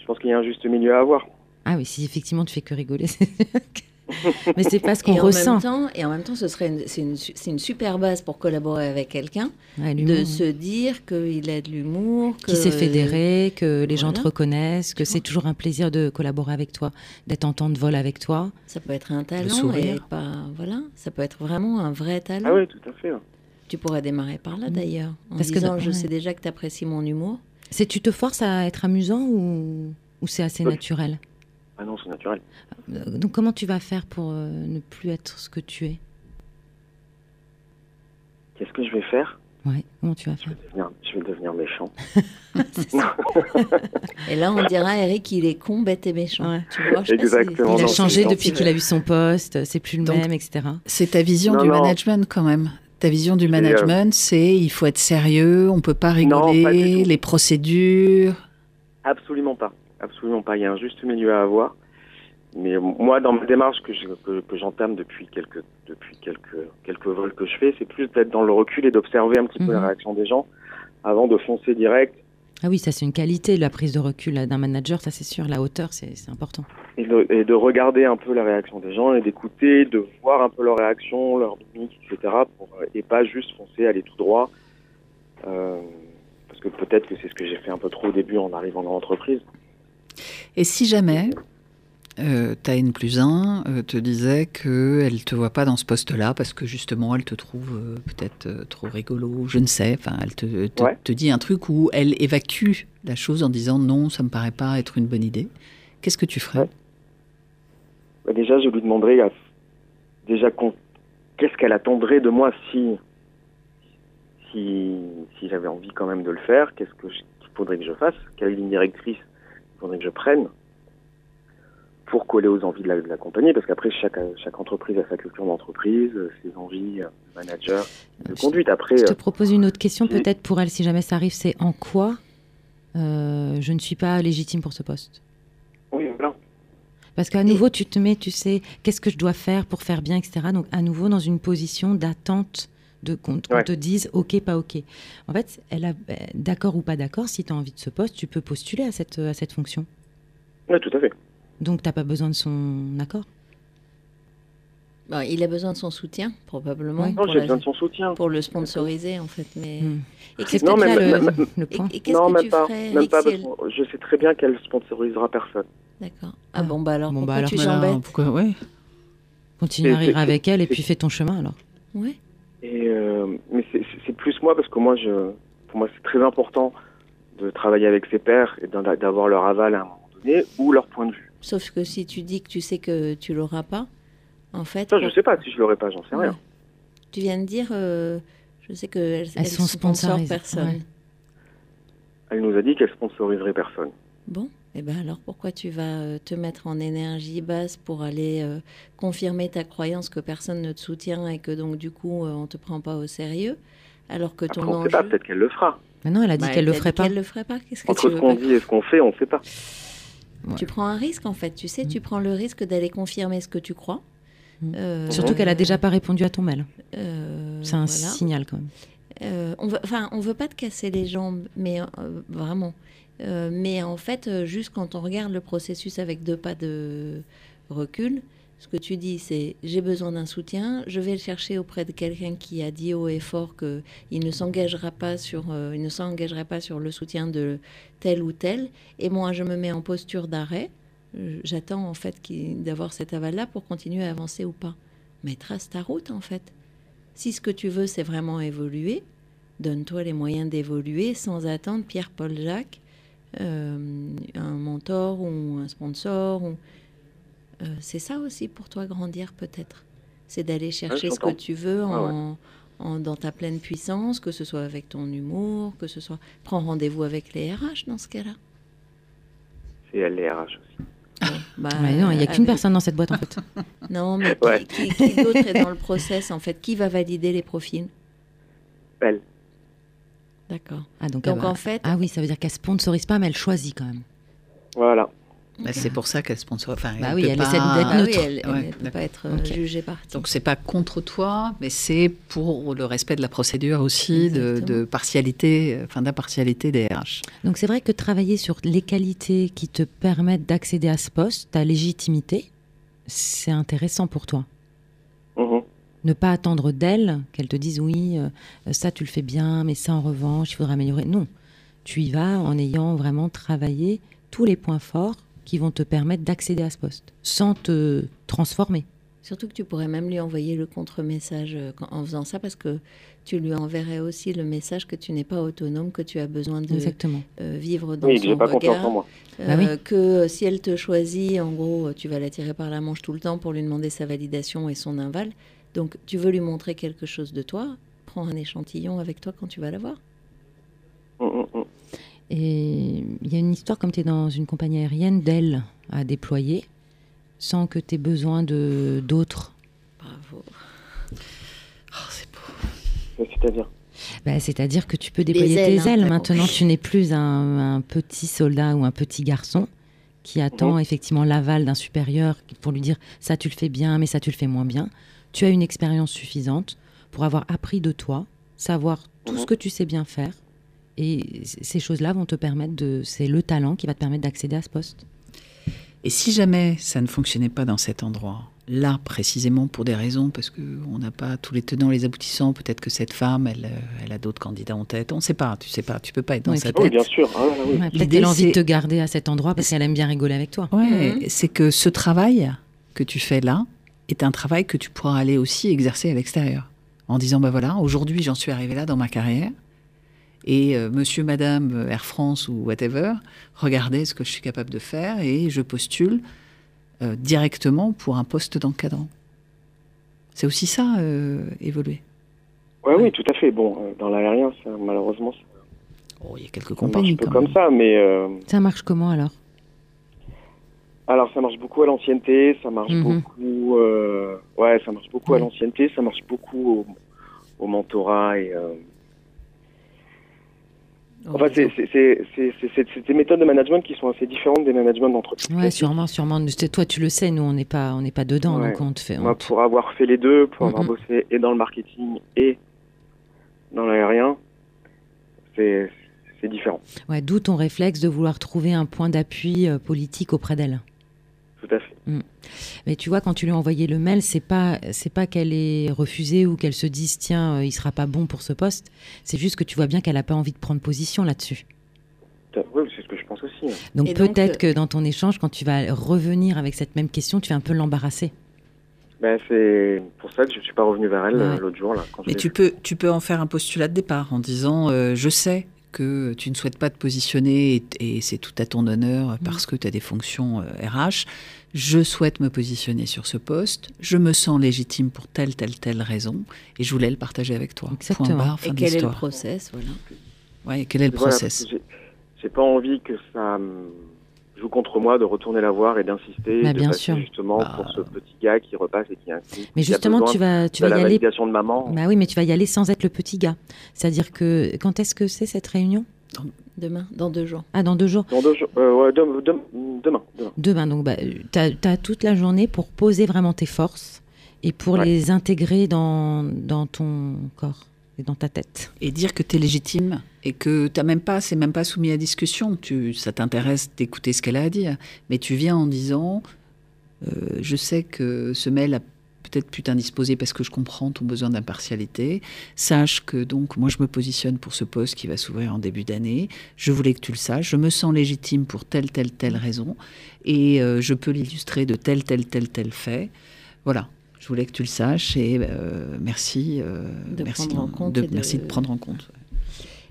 je pense qu'il y a un juste milieu à avoir. Ah oui, si effectivement tu fais que rigoler, Mais c'est pas ce qu'on ressent. temps, et en même temps, ce serait c'est une, une, super base pour collaborer avec quelqu'un, de se dire qu'il a de l'humour, qu'il s'est fédéré, que les gens te reconnaissent, que c'est toujours un plaisir de collaborer avec toi, d'être en temps de vol avec toi. Ça peut être un talent et pas voilà, ça peut être vraiment un vrai talent. Ah oui, tout à fait. Tu pourrais démarrer par là d'ailleurs, en Parce disant que, je sais déjà que tu apprécies mon humour. C'est tu te forces à être amusant ou, ou c'est assez naturel? Ah non, c'est naturel. Euh, donc comment tu vas faire pour euh, ne plus être ce que tu es? Qu'est-ce que je vais faire? Ouais, comment tu vas Je faire vais devenir, je vais devenir méchant. Et là, on dira, Eric, il est con, bête et méchant. Ouais. Tu vois, je si-. Il a changé depuis qu'il a eu son poste, c'est plus le Donc- même, etc. C'est ta vision Non, du non. management quand même. Ta vision du euh, management, c'est il faut être sérieux, on peut pas Non, rigoler, pas les procédures. Absolument pas. Absolument pas. Il y a un juste milieu à avoir. Mais moi, dans ma démarche que je- que, que j'entame depuis quelques depuis quelques quelques vols que je fais, c'est plus d'être dans le recul et d'observer un petit peu Mhm. la réaction des gens avant de foncer direct Ah oui, ça c'est une qualité, la prise de recul d'un manager, ça c'est sûr, la hauteur c'est c'est important. et de, et de regarder un peu la réaction des gens et d'écouter, de voir un peu leur réaction, leur mimique, etc. Pour, euh, et pas juste foncer, aller tout droit. Euh, parce que peut-être que c'est ce que j'ai fait un peu trop au début en arrivant dans l'entreprise. Et si jamais euh, ta N plus 1 euh, te disait qu'elle ne te voit pas dans ce poste-là parce que justement elle te trouve euh, peut-être euh, trop rigolo, je ne sais, enfin elle te, te, Ouais. te dit un truc où elle évacue la chose en disant non, ça me paraît pas être une bonne idée, qu'est-ce que tu ferais? Ouais. Bah, déjà, je lui demanderais déjà qu'est-ce qu'elle attendrait de moi si si, si j'avais envie quand même de le faire, qu'est-ce qu'il faudrait que je fasse, quelle ligne directrice? Faudrait que je prenne pour coller aux envies de la, de la compagnie, parce qu'après chaque chaque entreprise a sa culture d'entreprise, euh, ses envies euh, de manager, de Je- conduite. Après, Je te euh, propose une autre question si- peut-être pour elle si jamais ça arrive, c'est en quoi euh, je ne suis pas légitime pour ce poste? Oui, voilà. Parce qu'à nouveau, tu te mets, tu sais, qu'est-ce que je dois faire pour faire bien, etc. Donc, à nouveau, dans une position d'attente, de qu'on qu'on Ouais. te dise OK, pas OK. En fait, elle a, euh, d'accord ou pas d'accord, si tu as envie de ce poste, tu peux postuler à cette, à cette fonction. Oui, tout à fait. Donc, tu n'as pas besoin de son accord? Bon, il a besoin de son soutien, probablement, Oui. Non, pour, j'ai la- besoin de son soutien. pour le sponsoriser, en fait. Mais... Hmm. Et qu'est-ce Non, que mais là ma- le, ma- le Et, point. et qu'est-ce Non, que même tu pas, ferais, même pas, parce que je sais très bien qu'elle sponsorisera personne. D'accord. Ah. Ah bon, bah alors, Bon, pourquoi bah alors, tu t'embêtes pourquoi, ouais. Continue à rire c'est- avec elle et c'est- puis fais ton chemin alors. Ouais. Et euh, mais c'est- plus moi parce que moi, je, pour moi, c'est très important de travailler avec ses pairs et d'avoir leur aval à un moment donné ou leur point de vue. Sauf que si tu dis que tu sais que tu l'auras pas, en fait, Ça, je sais pas si je l'aurais pas, j'en sais Ouais. rien. tu viens de dire, euh, je sais qu'elles Elles sont sponsorisées, personne. ouais. Elle nous a dit qu'elle sponsoriserait personne. Bon, et ben alors pourquoi tu vas euh, te mettre en énergie basse pour aller euh, confirmer ta croyance que personne ne te soutient et que donc du coup euh, on te prend pas au sérieux, alors que ton Après, on enjeu. sait pas, peut-être qu'elle le fera. Maintenant, elle a dit Bah, qu'elle le ferait pas. Qu'elle le ferait pas. Qu'est-ce que Entre tu ce qu'on dit et ce qu'on fait, on sait pas. Tu prends un risque en fait. Tu sais, tu prends le risque d'aller confirmer ce que tu crois. Mm. Euh, Surtout qu'elle a déjà pas répondu à ton mail. euh, C'est un voilà. signal quand même. Euh, on veut, enfin, on veut pas te casser les jambes, mais euh, vraiment. Euh, mais en fait, euh, juste quand on regarde le processus avec deux pas de recul, ce que tu dis, c'est j'ai besoin d'un soutien, je vais le chercher auprès de quelqu'un qui a dit haut et fort que il ne s'engagera pas sur, euh, il ne s'engagerait pas sur le soutien de tel ou tel, et moi je me mets en posture d'arrêt. J'attends en fait qu'il- d'avoir cet aval-là pour continuer à avancer ou pas. Mais trace ta route en fait. Si ce que tu veux, c'est vraiment évoluer, donne-toi les moyens d'évoluer sans attendre Pierre-Paul Jacques, euh, un mentor ou un sponsor. Ou... Euh, c'est ça aussi pour toi grandir peut-être? C'est d'aller chercher ce que tu veux Ah en, en- dans ta pleine puissance, que ce soit avec ton humour, que ce soit... Prends rendez-vous avec les RH dans ce cas-là. C'est les RH aussi. Bah, Ouais, non, il n'y a qu'une avec- personne dans cette boîte en fait. Non, mais qui- Ouais. qui, qui d'autre est dans le process en fait? Qui va valider les profils? Elle. D'accord. Ah, donc, Donc elle va- en fait, ah oui, ça veut dire qu'elle sponsorise pas, mais elle choisit quand même. Voilà. Bah, c'est pour ça qu'elle sponsorise. Enfin, Bah elle oui, elle pas- essaie d'être Ah oui, neutre. elle Ouais, peut pas être euh, jugée partie. Donc c'est pas contre toi, mais c'est pour le respect de la procédure aussi, de partialité, euh, enfin d'impartialité des RH. Donc c'est vrai que travailler sur les qualités qui te permettent d'accéder à ce poste, ta légitimité, c'est intéressant pour toi. Mhm. Ne pas attendre d'elle qu'elle te dise oui, euh, ça tu le fais bien, mais ça en revanche, il faudra améliorer. Non, tu y vas en ayant vraiment travaillé tous les points forts qui vont te permettre d'accéder à ce poste, sans te transformer. Surtout que tu pourrais même lui envoyer le contre-message euh, en faisant ça parce que tu lui enverrais aussi le message que tu n'es pas autonome, que tu as besoin de Exactement. euh, vivre dans Oui, son pas regard. en moi. Bah oui. Que si elle te choisit, en gros, tu vas la tirer par la manche tout le temps pour lui demander sa validation et son aval. Donc, tu veux lui montrer quelque chose de toi, prends un échantillon avec toi quand tu vas la voir. Mm, mm, mm. Et il y a une histoire, comme tu es dans une compagnie aérienne, d'ailes à déployer, sans que tu aies besoin de d'autres. Bravo. Oh, c'est beau. C'est-à-dire? Bah, C'est-à-dire que tu peux déployer ailes, tes hein. ailes. Maintenant, tu n'es plus un, un petit soldat ou un petit garçon qui attend Mhm. effectivement l'aval d'un supérieur pour lui dire ça tu le fais bien, mais ça tu le fais moins bien. Tu as une expérience suffisante pour avoir appris de toi, savoir tout Mhm. ce que tu sais bien faire. Et ces choses-là vont te permettre de. C'est le talent qui va te permettre d'accéder à ce poste. Et si jamais ça ne fonctionnait pas dans cet endroit, là précisément pour des raisons, parce qu'on n'a pas tous les tenants, les aboutissants, peut-être que cette femme, elle, euh, elle a d'autres candidats en tête, on ne sait pas, tu sais pas, tu peux pas être dans Oui, sa Oui, tête. bien sûr. Ah, oui. Ouais, Peut-être L'idée, qu'elle a envie de te garder à cet endroit parce qu'elle aime bien rigoler avec toi. Ouais, Mhm. c'est que ce travail que tu fais là est un travail que tu pourras aller aussi exercer à l'extérieur. En disant, bah voilà, aujourd'hui j'en suis arrivé là dans ma carrière. Et euh, monsieur, madame, euh, Air France ou whatever, regardez ce que je suis capable de faire et je postule euh, directement pour un poste d'encadrant. C'est aussi ça, euh, évoluer. Ouais, oui, tout à fait. Bon, dans l'aérien, malheureusement, ça, Oh, il y a quelques compagnies un peu quand comme même. ça, mais euh, Ça marche comment alors? Alors ça marche beaucoup à l'ancienneté, ça marche Mhm. beaucoup, euh, ouais, ça marche beaucoup à l'ancienneté, ça marche beaucoup au, au mentorat et. euh, Enfin, c'est des méthodes de management qui sont assez différentes des managements d'entreprise. Ouais, sûrement, sûrement. Toi, tu le sais, nous, on n'est pas, on n'est pas dedans, Ouais. donc on te fait. on Moi, te- pour avoir fait les deux, pour avoir Mhm. bossé et dans le marketing et dans l'aérien, c'est c'est différent, Ouais, d'où ton réflexe de vouloir trouver un point d'appui euh, politique auprès d'elle. Tout à fait. Mais tu vois, quand tu lui as envoyé le mail, c'est pas, c'est pas qu'elle ait refusé ou qu'elle se dise tiens, euh, il sera pas bon pour ce poste. C'est juste que tu vois bien qu'elle a pas envie de prendre position là-dessus. Oui, c'est ce que je pense aussi. hein. Donc peut-être euh, que dans ton échange, quand tu vas revenir avec cette même question, tu vas un peu l'embarrasser. Ben, c'est pour ça que je suis pas revenu vers elle Ouais. euh, l'autre jour. Là, quand Mais tu peux, tu peux en faire un postulat de départ en disant euh, Je sais que tu ne souhaites pas te positionner et, et c'est tout à ton honneur parce que tu as des fonctions euh, RH. Je souhaite me positionner sur ce poste. Je me sens légitime pour telle, telle, telle raison et je voulais le partager avec toi. Exactement. Point barre, fin Et de quel est le process? Voilà. Ouais, quel est le Voilà, process? j'ai- pas envie que ça joue contre moi de retourner la voir et d'insister, Bah, de bien passer sûr. justement Bah. pour ce petit gars qui repasse et qui a Mais justement, tu vas, tu de vas la y aller. validation de maman. Bah oui, mais tu vas y aller sans être le petit gars. C'est-à-dire que quand est-ce que c'est cette réunion? Demain, dans deux jours. Ah, dans deux jours. Dans deux jours, euh, ouais, dem- dem- demain, demain. Demain, donc bah, tu as, toute la journée pour poser vraiment tes forces et pour Ouais. les intégrer dans, dans ton corps et dans ta tête. Et dire que tu es légitime et que t'as même pas, c'est même pas soumis à discussion. Tu, ça t'intéresse d'écouter ce qu'elle a à dire, mais tu viens en disant, euh, je sais que ce mail a peut-être pu t'indisposer parce que je comprends ton besoin d'impartialité. Sache que donc moi je me positionne pour ce poste qui va s'ouvrir en début d'année. Je voulais que tu le saches. Je me sens légitime pour telle telle telle raison et euh, je peux l'illustrer de tel tel tel tel fait. Voilà. Je voulais que tu le saches et euh, merci, euh, De merci, prendre en compte de- et de- merci de prendre en compte.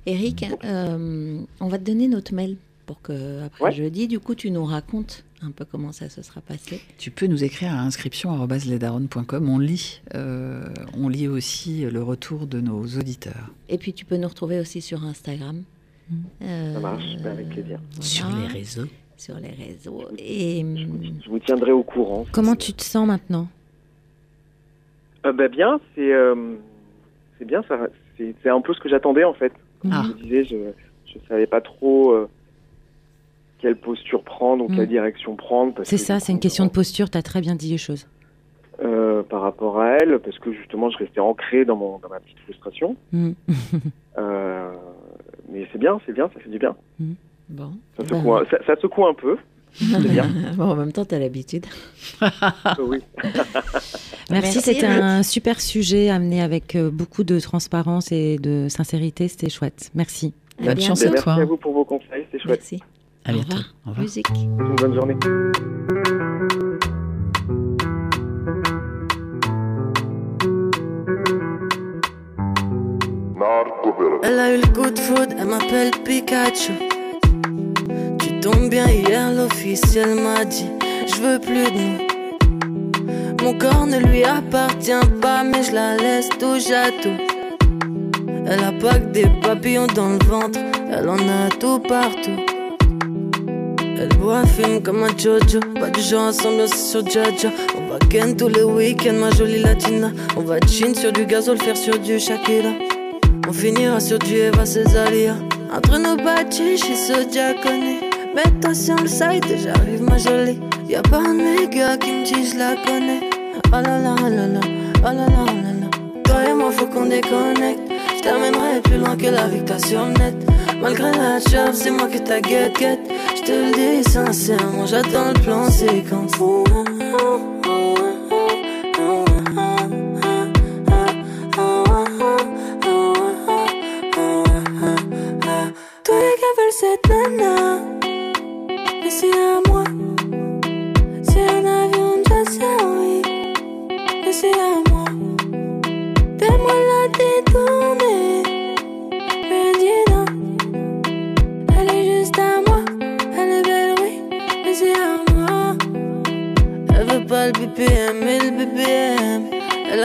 Eric, euh, on va te donner notre mail pour que après Ouais. jeudi, du coup, tu nous racontes un peu comment ça se sera passé. Tu peux nous écrire à inscription@lesdarons.com. On lit, euh, on lit aussi le retour de nos auditeurs Et puis tu peux nous retrouver aussi sur Instagram. Euh, Ça marche, avec plaisir. voilà, réseaux. Sur les réseaux. Et Je vous tiendrai au courant. Comment tu te sens maintenant? Euh, bah, bien, c'est euh, c'est bien, ça. C'est un peu ce que j'attendais en fait. Ah. Je disais, je je savais pas trop euh, quelle posture prendre ou Mm. quelle direction prendre. C'est ça, c'est une question de posture, tu as très bien dit les choses. euh, par rapport à elle, parce que justement, je restais ancré dans mon dans ma petite frustration. Mm. Euh, mais c'est bien, c'est bien, ça fait du bien. bon. Ça Ben, secoue, un- ça, ça secoue un peu. C'est bien. bon, en même temps, tu as l'habitude. oui. Merci, Merci, c'était un super sujet amené avec euh, beaucoup de transparence et de sincérité, c'était chouette. Merci. À Bonne chance à merci toi. à vous pour vos conseils, c'est chouette. Merci. À Au bientôt. revoir. Au revoir. Musique. Une bonne journée. Elle a eu le coup de foudre, elle m'appelle Pikachu. Tu tombes bien hier, l'officiel m'a dit Je veux plus de nous. Mon corps ne lui appartient pas, mais je la laisse touche à tout. Elle a pas que des papillons dans le ventre, elle en a tout partout. Elle boit, film comme un Jojo, pas du genre à sur Jaja. On va ken tous les week-ends, ma jolie latina. On va chin sur du gazole, faire sur du Shakira. On finira sur du Eva Cesaria. Entre nos bâtis, j'suis ce diaconé. Mets-toi sur le site et j'arrive ma jolie. Y'a pas un méga qui me dit je la connais. Oh là là, oh là là, oh là là, oh là là. Toi et moi, faut qu'on déconnecte. Je t'amènerai plus loin que la victoire sur net. Malgré la job, c'est moi que ta guette guette. Je te le dis sincèrement, j'attends le plan séquence. Tous les gars veulent cette nana,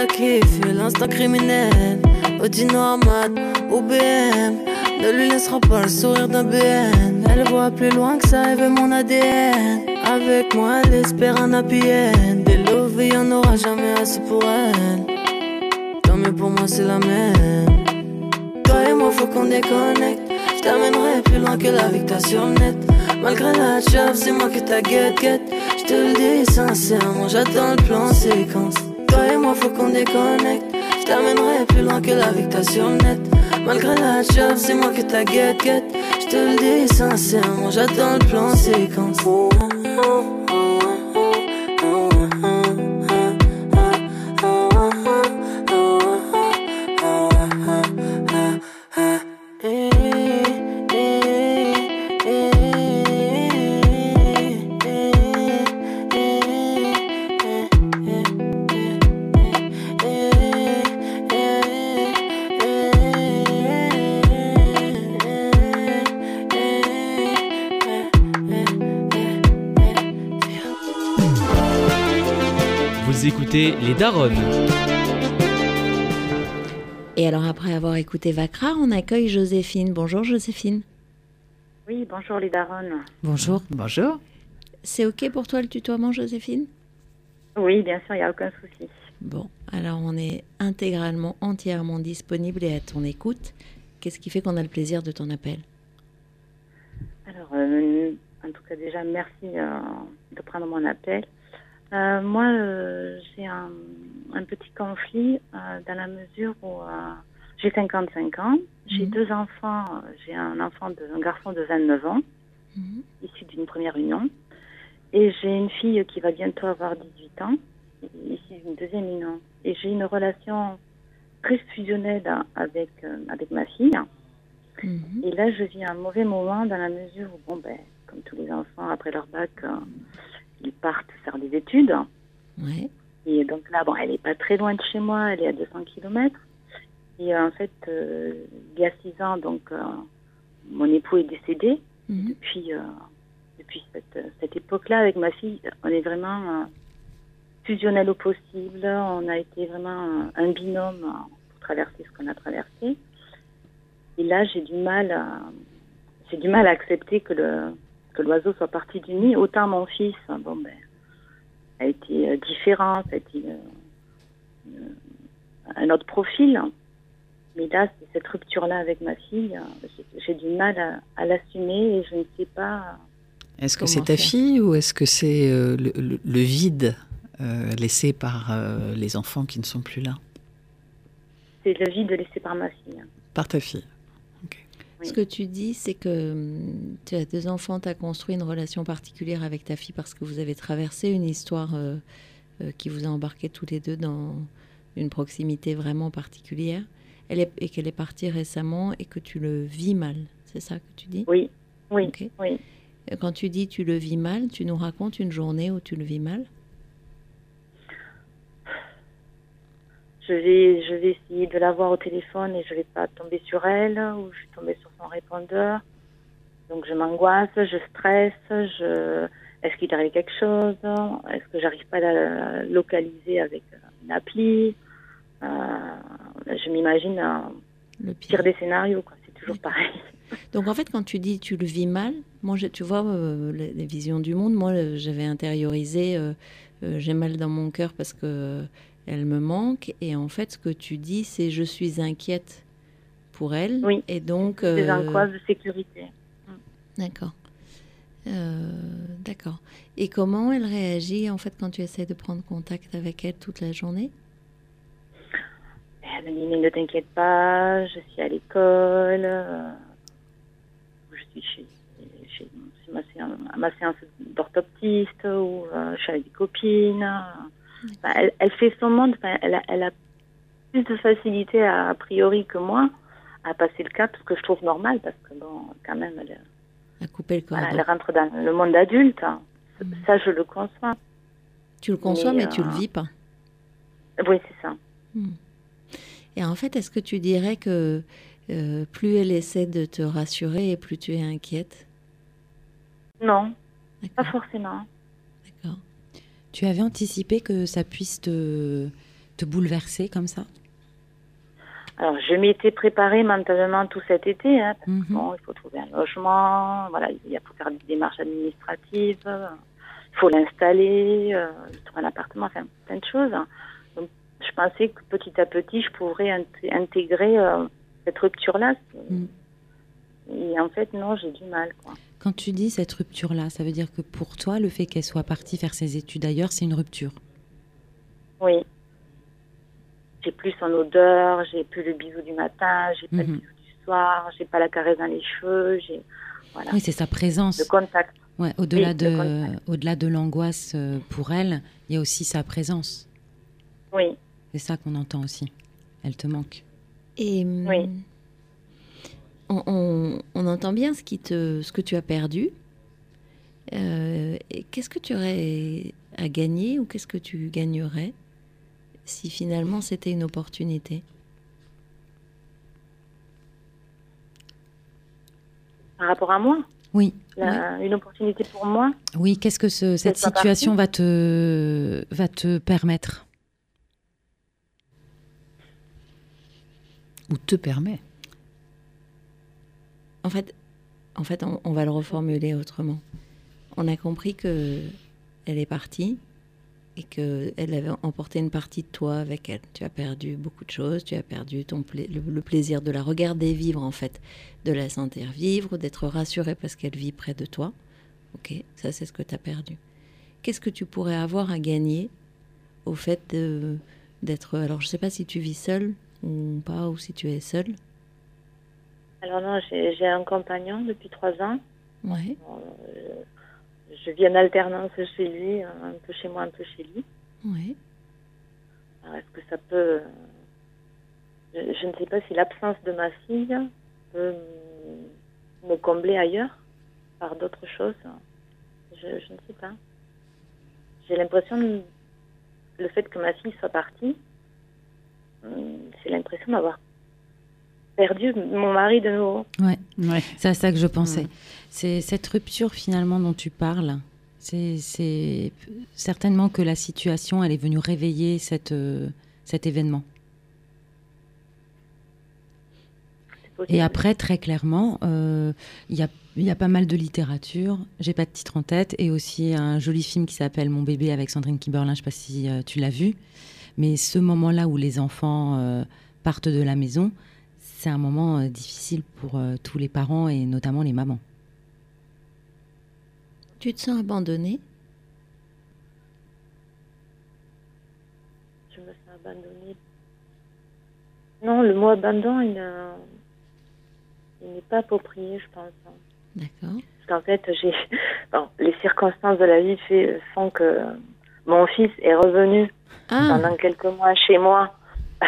A kiffé l'instant criminel. Audi noir mat ou BM. Ne lui laissera pas le sourire d'un BN. Elle voit plus loin que ça, elle veut mon ADN. Avec moi, elle espère un happy end. Des love, il y en aura jamais assez pour elle. Tant mieux pour moi, c'est la même. Toi et moi, faut qu'on déconnecte. Je t'amènerai plus loin que la victoire sur net. Malgré la job, c'est moi que ta guette guette. Je te le dis sincèrement, j'attends le plan séquence. Toi et moi, faut qu'on déconnecte. Je t'amènerai plus loin que la victoire net. Malgré la job, c'est moi que ta guette guette. Je te le dis sincèrement, j'attends le plan séquence. Écoutez Les Daronnes. Et alors après avoir écouté Vacra, on accueille Joséphine. Bonjour Joséphine. Oui, bonjour les daronnes. Bonjour. Bonjour. C'est ok pour toi le tutoiement Joséphine? Oui, bien sûr, il n'y a aucun souci. Bon, alors on est intégralement, entièrement disponible et à ton écoute. Qu'est-ce qui fait qu'on a le plaisir de ton appel? Alors, euh, en tout cas, déjà, merci euh, de prendre mon appel. Euh, moi, euh, j'ai un, un petit conflit euh, dans la mesure où j'ai 55 ans, j'ai Mhm. deux enfants, j'ai un enfant, de, un garçon de 29 ans, Mhm. issu d'une première union, et j'ai une fille qui va bientôt avoir 18 ans, issue d'une deuxième union. Et j'ai une relation très fusionnelle avec, avec ma fille. Mhm. Et là, je vis un mauvais moment dans la mesure où, bon, ben, comme tous les enfants, après leur bac, euh, ils partent faire des études. Ouais. Et donc là, bon, elle est pas très loin de chez moi, elle est à 200 kilomètres. Et euh, en fait, euh, il y a six ans, donc, euh, mon époux est décédé. Mhm. Depuis, depuis cette, cette époque-là, avec ma fille, on est vraiment fusionnel au possible. On a été vraiment un, binôme pour traverser ce qu'on a traversé. Et là, j'ai du mal à, j'ai du mal à accepter que le que l'oiseau soit parti du nid. Autant mon fils, hein, bon ben, a été euh, différent, ça a été euh, euh, un autre profil. Mais là, c'est cette rupture-là avec ma fille, euh, j'ai- du mal à, à l'assumer et je ne sais pas. Est-ce que c'est ta fille ou est-ce que c'est euh, le, le- le vide euh, laissé par les enfants qui ne sont plus là? C'est le vide laissé par ma fille. Par ta fille Ce que tu dis, c'est que hum, tu as deux enfants, tu as construit une relation particulière avec ta fille parce que vous avez traversé une histoire euh, euh, qui vous a embarqué tous les deux dans une proximité vraiment particulière. Elle est, et qu'elle est partie récemment et que tu le vis mal. C'est ça que tu dis? Oui, oui, oui. Quand tu dis tu le vis mal, tu nous racontes une journée où tu le vis mal? Je vais, je vais essayer de la voir au téléphone et je vais pas tomber sur elle ou je suis tombée sur son répondeur. Donc je m'angoisse, je stresse, je... est-ce qu'il arrive quelque chose? Est-ce que j'arrive pas à la localiser avec une appli? Euh, Je m'imagine euh, Le pire des scénarios. C'est toujours pareil. Donc en fait, quand tu dis tu le vis mal, moi, tu vois, euh, les, visions du monde, moi, euh, j'avais intériorisé, euh, j'ai mal dans mon cœur parce que elle me manque. Et en fait, ce que tu dis, c'est je suis inquiète pour elle. Oui. Et donc. Des angoisses de sécurité. D'accord. D'accord. Et comment elle réagit en fait quand tu essaies de prendre contact avec elle toute la journée? Elle me dit mais ne t'inquiète pas, je suis à l'école je suis chez, chez, ma, séance, d'orthoptiste ou euh, je suis avec des copines. Elle, elle, fait son monde, elle, a, elle, a, plus de facilité a, priori que moi à passer le cap, ce que je trouve normal parce que bon, quand même, elle, le elle rentre dans le monde adulte. Mm. Ça, je le conçois. Tu le conçois, mais, tu le euh, vis pas. Oui, c'est ça. Mm. Et en fait, est-ce que tu dirais que euh, plus elle essaie de te rassurer et plus tu es inquiète? Non, pas forcément. Tu avais anticipé que ça puisse te, te bouleverser comme ça? Alors, je m'étais préparée mentalement tout cet été. Hein, parce mhm. bon, il faut trouver un logement, voilà, il faut faire des démarches administratives, il faut l'installer, euh, trouver un appartement, enfin, plein de choses. Donc, je pensais que petit à petit, je pourrais intégrer euh, cette rupture-là. Mm. Et en fait, non, j'ai du mal. Quoi. Quand tu dis cette rupture-là, ça veut dire que pour toi, le fait qu'elle soit partie faire ses études ailleurs, c'est une rupture? Oui. J'ai plus son odeur, j'ai plus le bisou du matin, j'ai pas le mhm. bisou du soir, j'ai pas la caresse dans les cheveux, j'ai voilà. Oui, c'est sa présence. Le contact. Ouais, au-delà de au-delà de l'angoisse euh, pour elle, il y a aussi sa présence. Oui. C'est ça qu'on entend aussi. Elle te manque. Et oui. On, entend bien ce, qui te, ce que tu as perdu. Euh, qu'est-ce que tu aurais à gagner ou qu'est-ce que tu gagnerais si finalement c'était une opportunité? Par rapport à moi? Oui. Une opportunité pour moi? Oui, qu'est-ce que cette situation va te, va te permettre? Ou te permet En fait, en fait on, va le reformuler autrement. On a compris que elle est partie et qu'elle avait emporté une partie de toi avec elle. Tu as perdu beaucoup de choses, tu as perdu le, plaisir de la regarder vivre en fait, de la sentir vivre, d'être rassurée parce qu'elle vit près de toi. Ok, ça c'est ce que tu as perdu. Qu'est-ce que tu pourrais avoir à gagner au fait d'être... Alors je ne sais pas si tu vis seule, ou pas, ou si tu es seule Alors non, j'ai un compagnon depuis trois ans. Ouais. Euh, je vis en alternance chez lui, un peu chez moi, un peu chez lui. Oui. Est-ce que ça peut... Je, ne sais pas si l'absence de ma fille peut me combler ailleurs par d'autres choses. Je, je, ne sais pas. J'ai l'impression, le fait que ma fille soit partie, j'ai l'impression d'avoir perdu mon mari de nouveau. Ouais, ouais. c'est à ça que je pensais. C'est cette rupture finalement dont tu parles. C'est certainement que la situation, elle est venue réveiller cette, euh, cet événement. Et après, très clairement, euh, il y, a, y, a, pas mal de littérature. J'ai pas de titre en tête. Et aussi un joli film qui s'appelle Mon bébé avec Sandrine Kiberlin. Je sais pas si euh, tu l'as vu. Mais ce moment-là où les enfants euh, partent de la maison, c'est un moment euh, difficile pour euh, tous les parents et notamment les mamans. Tu te sens abandonnée? Je me sens abandonnée. Non, le mot abandon, il, n'est pas approprié, je pense. D'accord. Parce qu'en fait, j'ai, les circonstances de la vie font que mon fils est revenu ah. pendant quelques mois chez moi.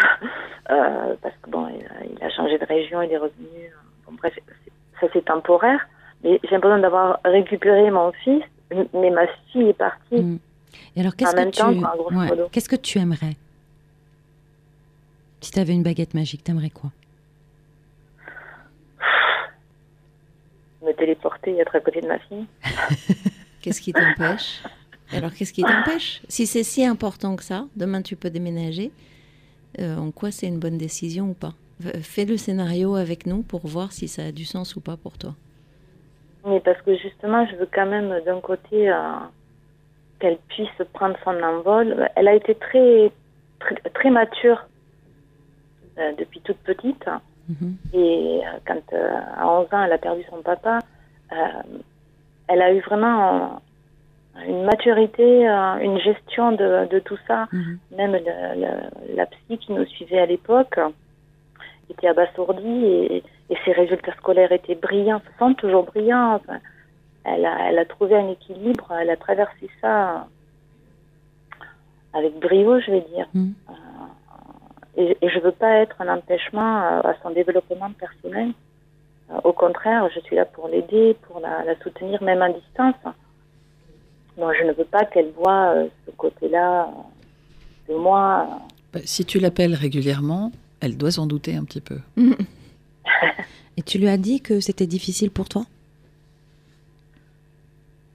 euh, parce que bon, il a changé de région, il est revenu. Bon, bref, ça c'est temporaire. Mais j'ai besoin d'avoir récupéré mon fils, mais ma fille est partie. Hmm. Et alors, qu'est-ce que, tu... qu'est-ce que tu aimerais? Si tu avais une baguette magique, t'aimerais quoi? Me téléporter et être à côté de ma fille. qu'est-ce qui t'empêche? Alors, qu'est-ce qui t'empêche? Si c'est si important que ça, demain tu peux déménager, euh, en quoi c'est une bonne décision ou pas Fais le scénario avec nous pour voir si ça a du sens ou pas pour toi. Mais parce que justement, je veux quand même d'un côté euh, qu'elle puisse prendre son envol. Elle a été très, très, très mature euh, depuis toute petite. Mhm. Et euh, quand euh, à 11 ans, elle a perdu son papa, euh, elle a eu vraiment euh, une maturité, euh, une gestion de, de tout ça. Mhm. Même le- le- la psy qui nous suivait à l'époque était abasourdie et, et ses résultats scolaires étaient brillants, sont toujours brillants. Enfin, elle, a, elle a trouvé un équilibre, elle a traversé ça avec brio, je vais dire. Mhm. Euh, et, et je veux pas être un empêchement euh, à son développement personnel. Au contraire, je suis là pour l'aider, pour la, la soutenir, même à distance. Donc, je ne veux pas qu'elle voit euh, ce côté-là euh, de moi. Bah, Si tu l'appelles régulièrement, elle doit s'en douter un petit peu. Et tu lui as dit que c'était difficile pour toi?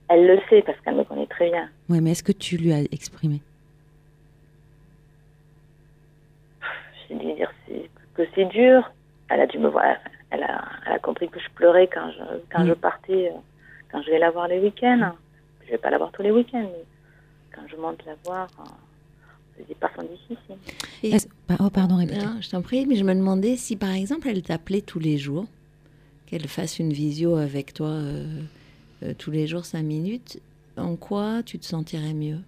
Elle le sait parce qu'elle me connaît très bien. Oui, mais est-ce que tu lui as exprimé? J'ai dû lui dire que c'est dur. Elle a dû me voir. Elle a, elle a compris que je pleurais quand je, quand Mm. je partais, euh, quand je vais la voir les week-ends. Je vais pas la voir tous les week-ends, mais quand je monte la voir, euh, c'est des parfums difficiles. Et- Est-ce- pa- Oh, pardon, Rebecca. Non, je t'en prie, mais je me demandais si par exemple elle t'appelait tous les jours, qu'elle fasse une visio avec toi euh, euh, tous les jours cinq minutes, en quoi tu te sentirais mieux?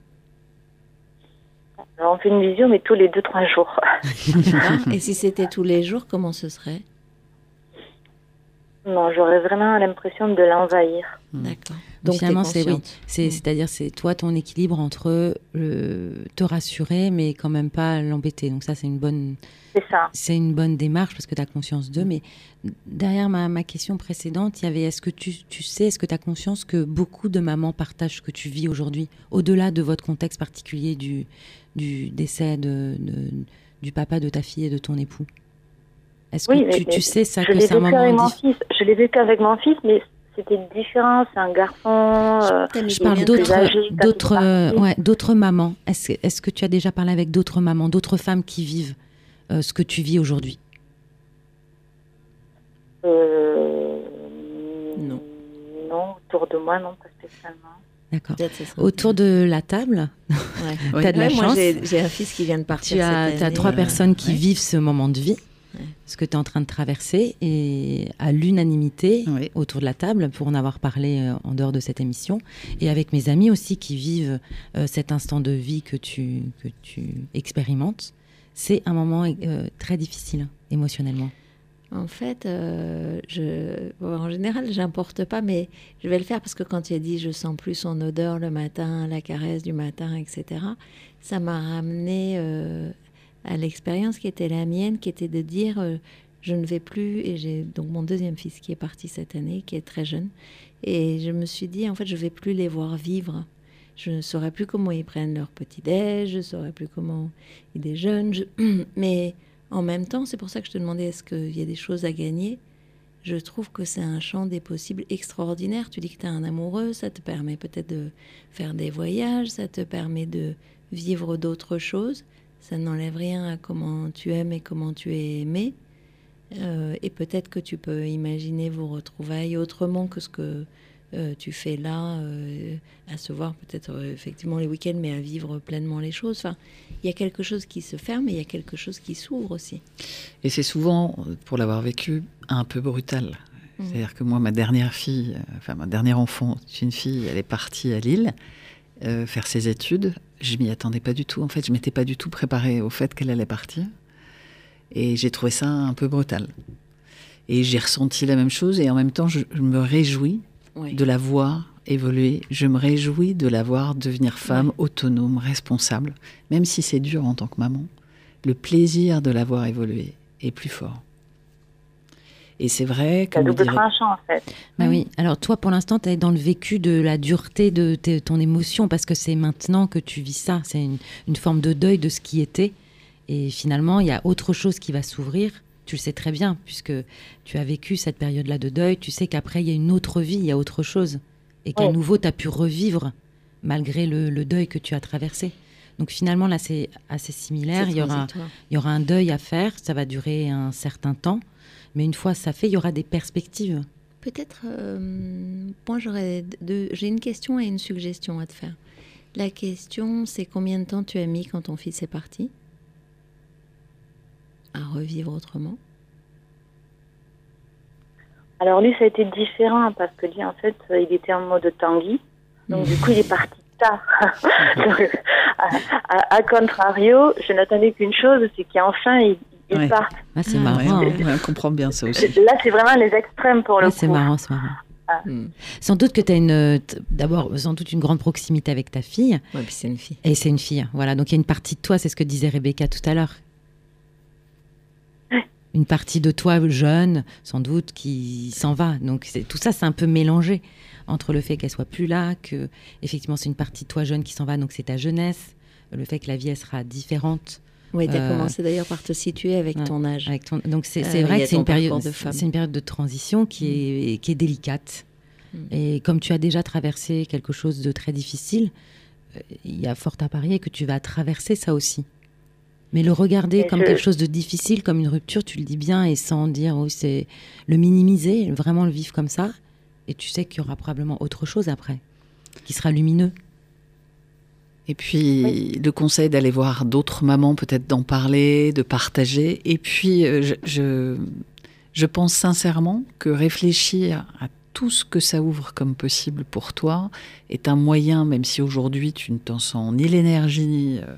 Alors, on fait une visio, mais tous les deux, trois jours. Et si c'était tous les jours, comment ce serait? Non, j'aurais vraiment l'impression de l'envahir. D'accord. Donc finalement, c'est oui, c'est-à-dire c'est toi ton équilibre entre le, te rassurer mais quand même pas l'embêter. Donc ça c'est une bonne C'est ça. c'est une bonne démarche parce que tu as conscience d'eux. Mais derrière ma, ma question précédente, il y avait est-ce que tu, tu sais, est-ce que tu as conscience que beaucoup de mamans partagent ce que tu vis aujourd'hui, au-delà de votre contexte particulier du, du décès de, de- du papa de ta fille et de ton époux? Est-ce Oui, que tu, tu sais ça je que un vécu avec moment mon fils. Je l'ai vécu avec mon fils, mais c'était différent. C'est un garçon. euh, Je parle de plus d'autres, d'autres, euh, ouais, d'autres mamans. Est-ce, est-ce que tu as déjà parlé avec d'autres mamans, d'autres femmes qui vivent euh, ce que tu vis aujourd'hui? Euh, Non. Non, autour de moi, non, pas spécialement. D'accord. Autour de la table, Ouais. Oui. T'as de la moi, chance? j'ai un fils qui vient de partir tu as, année. trois Euh, personnes qui ouais. vivent ce moment de vie, Ouais. ce que tu es en train de traverser, et à l'unanimité Oui. autour de la table, pour en avoir parlé euh, en dehors de cette émission, et avec mes amis aussi qui vivent euh, cet instant de vie que tu, que tu expérimentes, c'est un moment euh, très difficile émotionnellement. En fait, euh, je, bon, en général, j'importe pas, mais je vais le faire parce que quand tu as dit je sens plus son odeur le matin, la caresse du matin, etc., ça m'a ramené euh, à l'expérience qui était la mienne, qui était de dire euh, je ne vais plus, et j'ai donc mon deuxième fils qui est parti cette année, qui est très jeune, et je me suis dit en fait je vais plus les voir vivre. Je ne saurais plus comment ils prennent leur petit déj, je ne saurais plus comment ils déjeunent, je- mais en même temps, c'est pour ça que je te demandais est-ce qu'il y a des choses à gagner? Je trouve que c'est un champ des possibles extraordinaire. Tu dis que tu as un amoureux, ça te permet peut-être de faire des voyages, ça te permet de vivre d'autres choses. Ça n'enlève rien à comment tu aimes et comment tu es aimé. Euh, et peut-être que tu peux imaginer vos retrouvailles autrement que ce que euh, tu fais là, euh, à se voir peut-être effectivement les week-ends, mais à vivre pleinement les choses. Enfin, il y a quelque chose qui se ferme et il y a quelque chose qui s'ouvre aussi. Et c'est souvent, pour l'avoir vécu, un peu brutal. Mhm. C'est-à-dire que moi, ma dernière fille, enfin ma dernière enfant, c'est une fille, elle est partie à Lille faire ses études. Je m'y attendais pas du tout. En fait, je m'étais pas du tout préparée au fait qu'elle allait partir. Et j'ai trouvé ça un peu brutal. Et j'ai ressenti la même chose. Et en même temps, je, je me réjouis Oui. de la voir évoluer. Je me réjouis de la voir devenir femme autonome, responsable, même si c'est dur en tant que maman. Le plaisir de la voir évoluer est plus fort. Et c'est vrai, comme double dirait- tranchant, en fait. Bah oui. Alors toi, pour l'instant, tu es dans le vécu de la dureté de ton émotion parce que c'est maintenant que tu vis ça. C'est une, une forme de deuil de ce qui était. Et finalement, il y a autre chose qui va s'ouvrir. Tu le sais très bien puisque tu as vécu cette période-là de deuil. Tu sais qu'après, il y a une autre vie, il y a autre chose. Et qu'à Oui. nouveau, tu as pu revivre malgré le, le deuil que tu as traversé. Donc finalement, là, c'est assez similaire. Il y, aura, transitoire. il y aura un deuil à faire, ça va durer un certain temps. Mais une fois ça fait, il y aura des perspectives. Peut-être, euh, moi j'aurais deux, j'ai une question et une suggestion à te faire. La question, c'est combien de temps tu as mis quand ton fils est parti à revivre autrement? Alors lui, ça a été différent parce que lui, en fait, euh, il était en mode Tanguy. Donc du coup, il est parti tard. Donc, à, à- à contrario, je n'attendais qu'une chose, c'est qu'enfin, il, il Ouais. parte. Ah, c'est Ah, marrant. Ouais, hein. on comprend bien ça aussi. Là, c'est vraiment les extrêmes pour le Ouais, coup. c'est marrant, c'est marrant. Ah. Hmm. Sans doute que tu as une, d'abord, sans doute une grande proximité avec ta fille. Ouais, puis c'est une fille. Et c'est une fille. Voilà. Donc il y a une partie de toi, c'est ce que disait Rebecca tout à l'heure. Une partie de toi jeune, sans doute, qui s'en va. Donc c'est- tout ça, c'est un peu mélangé entre le fait qu'elle soit plus là, que effectivement c'est une partie de toi jeune qui s'en va, donc c'est ta jeunesse, le fait que la vie elle sera différente. Oui, tu as Euh, commencé d'ailleurs par te situer avec ton âge. Avec ton... Donc c'est Euh, vrai a que c'est une période, c'est une période de transition qui est qui est délicate. Mm. Et comme tu as déjà traversé quelque chose de très difficile, euh, il y a fort à parier que tu vas traverser ça aussi. Mais le regarder Et comme je- quelque chose de difficile, comme une rupture, tu le dis bien et sans dire oui, c'est le minimiser, vraiment le vivre comme ça. Et tu sais qu'il y aura probablement autre chose après, qui sera lumineux. Et puis, le conseil d'aller voir d'autres mamans, peut-être d'en parler, de partager. Et puis, euh, je, je, je pense sincèrement que réfléchir à tout ce que ça ouvre comme possible pour toi est un moyen, même si aujourd'hui tu ne t'en sens ni l'énergie euh,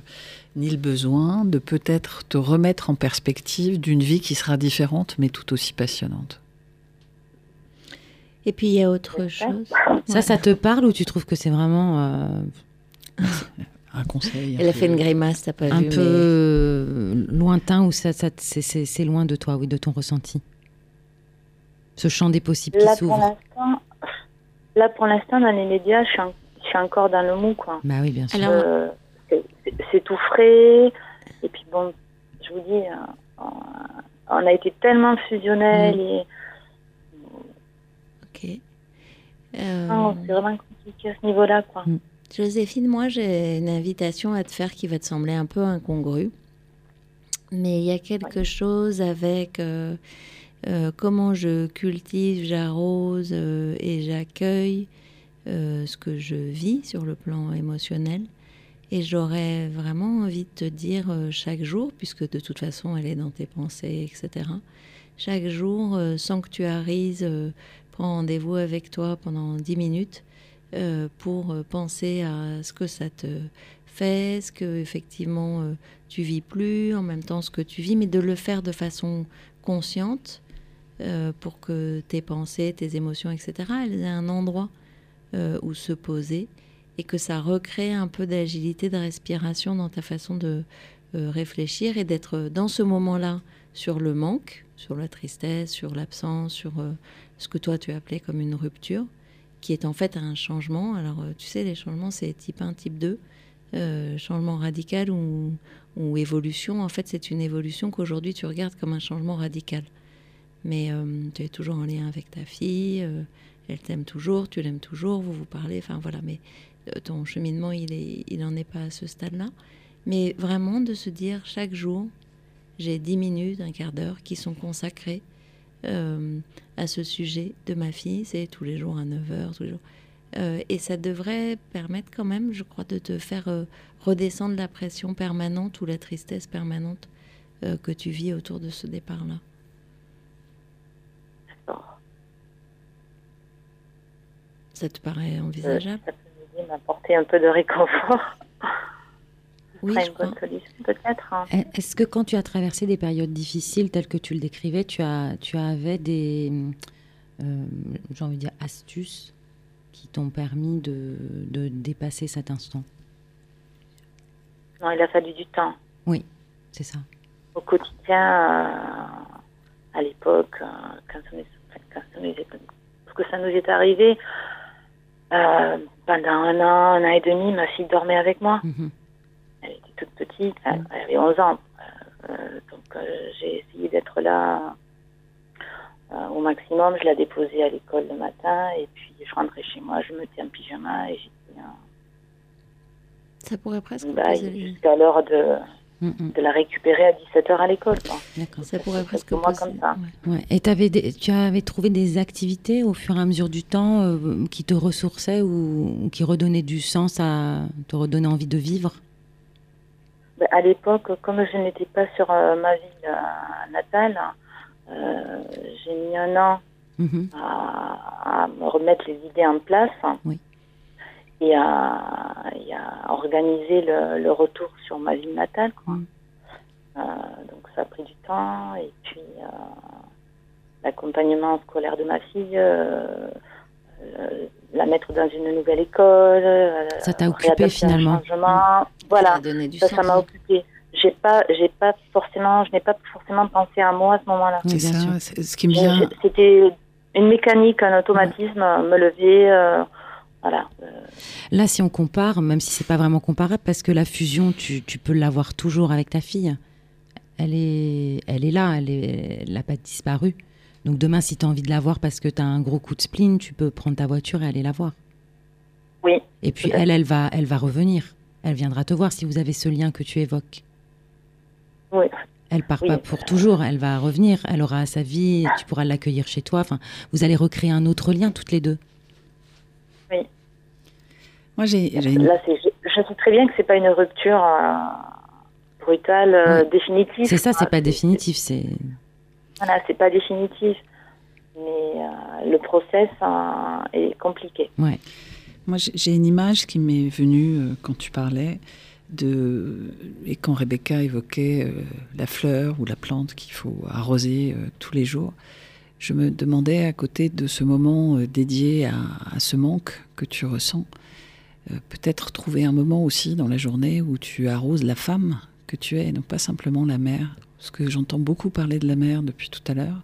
ni le besoin, de peut-être te remettre en perspective d'une vie qui sera différente, mais tout aussi passionnante. Et puis il y a autre chose. Ça, Ouais. ça te parle ou tu trouves que c'est vraiment euh, Un conseil. un Elle a peu- fait une grimace, t'as pas un vu, peu euh, lointain ou ça, ça c'est- loin de toi, oui, de ton ressenti? Ce champ des possibles Là, qui pour s'ouvre. l'instant, là, pour l'instant, dans les médias, je suis, en- je suis encore dans le mou, quoi. Bah oui, bien sûr. Alors, Euh, c'est- tout frais. Et puis bon, je vous dis, euh, on, on a été tellement fusionnels et Ok. Euh, non, c'est vraiment compliqué à ce niveau-là, quoi. Joséphine, moi j'ai une invitation à te faire qui va te sembler un peu incongrue. Mais il y a quelque chose avec euh, euh, comment je cultive, j'arrose euh, et j'accueille ce que je vis sur le plan émotionnel. Et j'aurais vraiment envie de te dire chaque jour, puisque de toute façon elle est dans tes pensées, etc. Chaque jour, euh, prends rendez-vous avec toi pendant 10 minutes euh, pour euh, penser à ce que ça te fait, ce que effectivement euh, tu vis plus, en même temps ce que tu vis, mais de le faire de façon consciente pour que tes pensées, tes émotions, etc., elles aient un endroit où se poser et que ça recrée un peu d'agilité, de respiration dans ta façon de réfléchir et d'être dans ce moment-là sur le manque, sur la tristesse, sur l'absence, sur ce que toi tu appelais comme une rupture qui est en fait un changement. Alors, euh, tu sais, les changements, c'est type 1, type 2. Euh, changement radical ou, évolution. En fait, c'est une évolution qu'aujourd'hui, tu regardes comme un changement radical. Mais euh, tu es toujours en lien avec ta fille, elle t'aime toujours, tu l'aimes toujours, vous vous parlez, enfin voilà. Mais ton cheminement, il n'en est pas à ce stade-là. Mais vraiment de se dire chaque jour, j'ai 10 minutes, un quart d'heure qui sont consacrés euh, à ce sujet de ma fille. C'est tous les jours à 9h, tous les jours. Euh, et ça devrait permettre quand même, je crois, de te faire euh, redescendre la pression permanente ou la tristesse permanente que tu vis autour de ce départ-là. Ça te paraît envisageable? Ça peut m'apporter un peu de réconfort. Oui, Ce je serait une crois. bonne solution, peut-être. hein. Eh, Est-ce que quand tu as traversé des périodes difficiles telles que tu le décrivais, tu, as, tu avais des, euh, j'ai envie de dire, astuces qui t'ont permis de, de dépasser cet instant? Non, il a fallu du temps. C'est ça. Au quotidien, euh, à l'époque, euh, quand, que ça nous est arrivé, euh, pendant un an, un an et demi, ma fille dormait avec moi. Mhm. Elle était toute petite, elle, elle avait 11 ans. Euh, euh, donc euh, j'ai essayé d'être là euh, au maximum. Je la déposais à l'école le matin et puis je rentrais chez moi, je me mettais en pyjama et j'étais. euh, Ça pourrait presque. bah, jusqu'à l'heure de, Mm, mm. de la récupérer à 17h à l'école. D'accord. Ça pourrait presque poser- comme ça. ouais. Ouais. Et t'avais des- tu avais trouvé des activités au fur et à mesure du temps euh, qui te ressourçaient ou, ou qui redonnaient du sens à te redonnaient envie de vivre? À l'époque, comme je n'étais pas sur euh, ma ville euh, natale, euh, j'ai mis un an Mhm. à, à me remettre les idées en place Oui. et, à, et à organiser le, le retour sur ma ville natale. Quoi. Mm. Euh, donc ça a pris du temps et puis euh, l'accompagnement scolaire de ma fille, euh, la mettre dans une nouvelle école, euh, Ça t'a occupé, finalement. Ça Voilà, a donné du ça, sens. ça m'a occupé. J'ai pas, j'ai pas forcément, je n'ai pas forcément pensé à moi à ce moment-là. Oui, C'est bien sûr. ça, c'est- ce qui me Je- vient. je- C'était une mécanique, un automatisme, me lever, euh, voilà. euh, Là, si on compare, même si c'est pas vraiment comparable, parce que la fusion, tu, tu peux l'avoir toujours avec ta fille. Elle est, elle est là, elle est- elle n'a pas disparu. Donc demain, si tu as envie de la voir parce que tu as un gros coup de spleen, tu peux prendre ta voiture et aller la voir. Oui. Et puis elle, elle va, elle va revenir. Elle viendra te voir si vous avez ce lien que tu évoques. Oui. Elle part Oui. pas pour toujours, elle va revenir, elle aura sa vie, tu pourras l'accueillir chez toi. Enfin, vous allez recréer un autre lien toutes les deux. Moi, j'ai j'ai une- Là, c'est, je, je sais très bien que c'est pas une rupture euh, brutale, euh, définitive. C'est ça, c'est quoi. pas définitif, c'est Voilà, c'est pas définitif. Mais euh, le process euh, est compliqué. ouais. Moi, j'ai- une image qui m'est venue euh, quand tu parlais de et quand Rebecca évoquait la fleur ou la plante qu'il faut arroser tous les jours. Je me demandais à côté de ce moment dédié à, à ce manque que tu ressens, peut-être trouver un moment aussi dans la journée où tu arroses la femme que tu es, et non pas simplement la mère. Parce que j'entends beaucoup parler de la mère depuis tout à l'heure.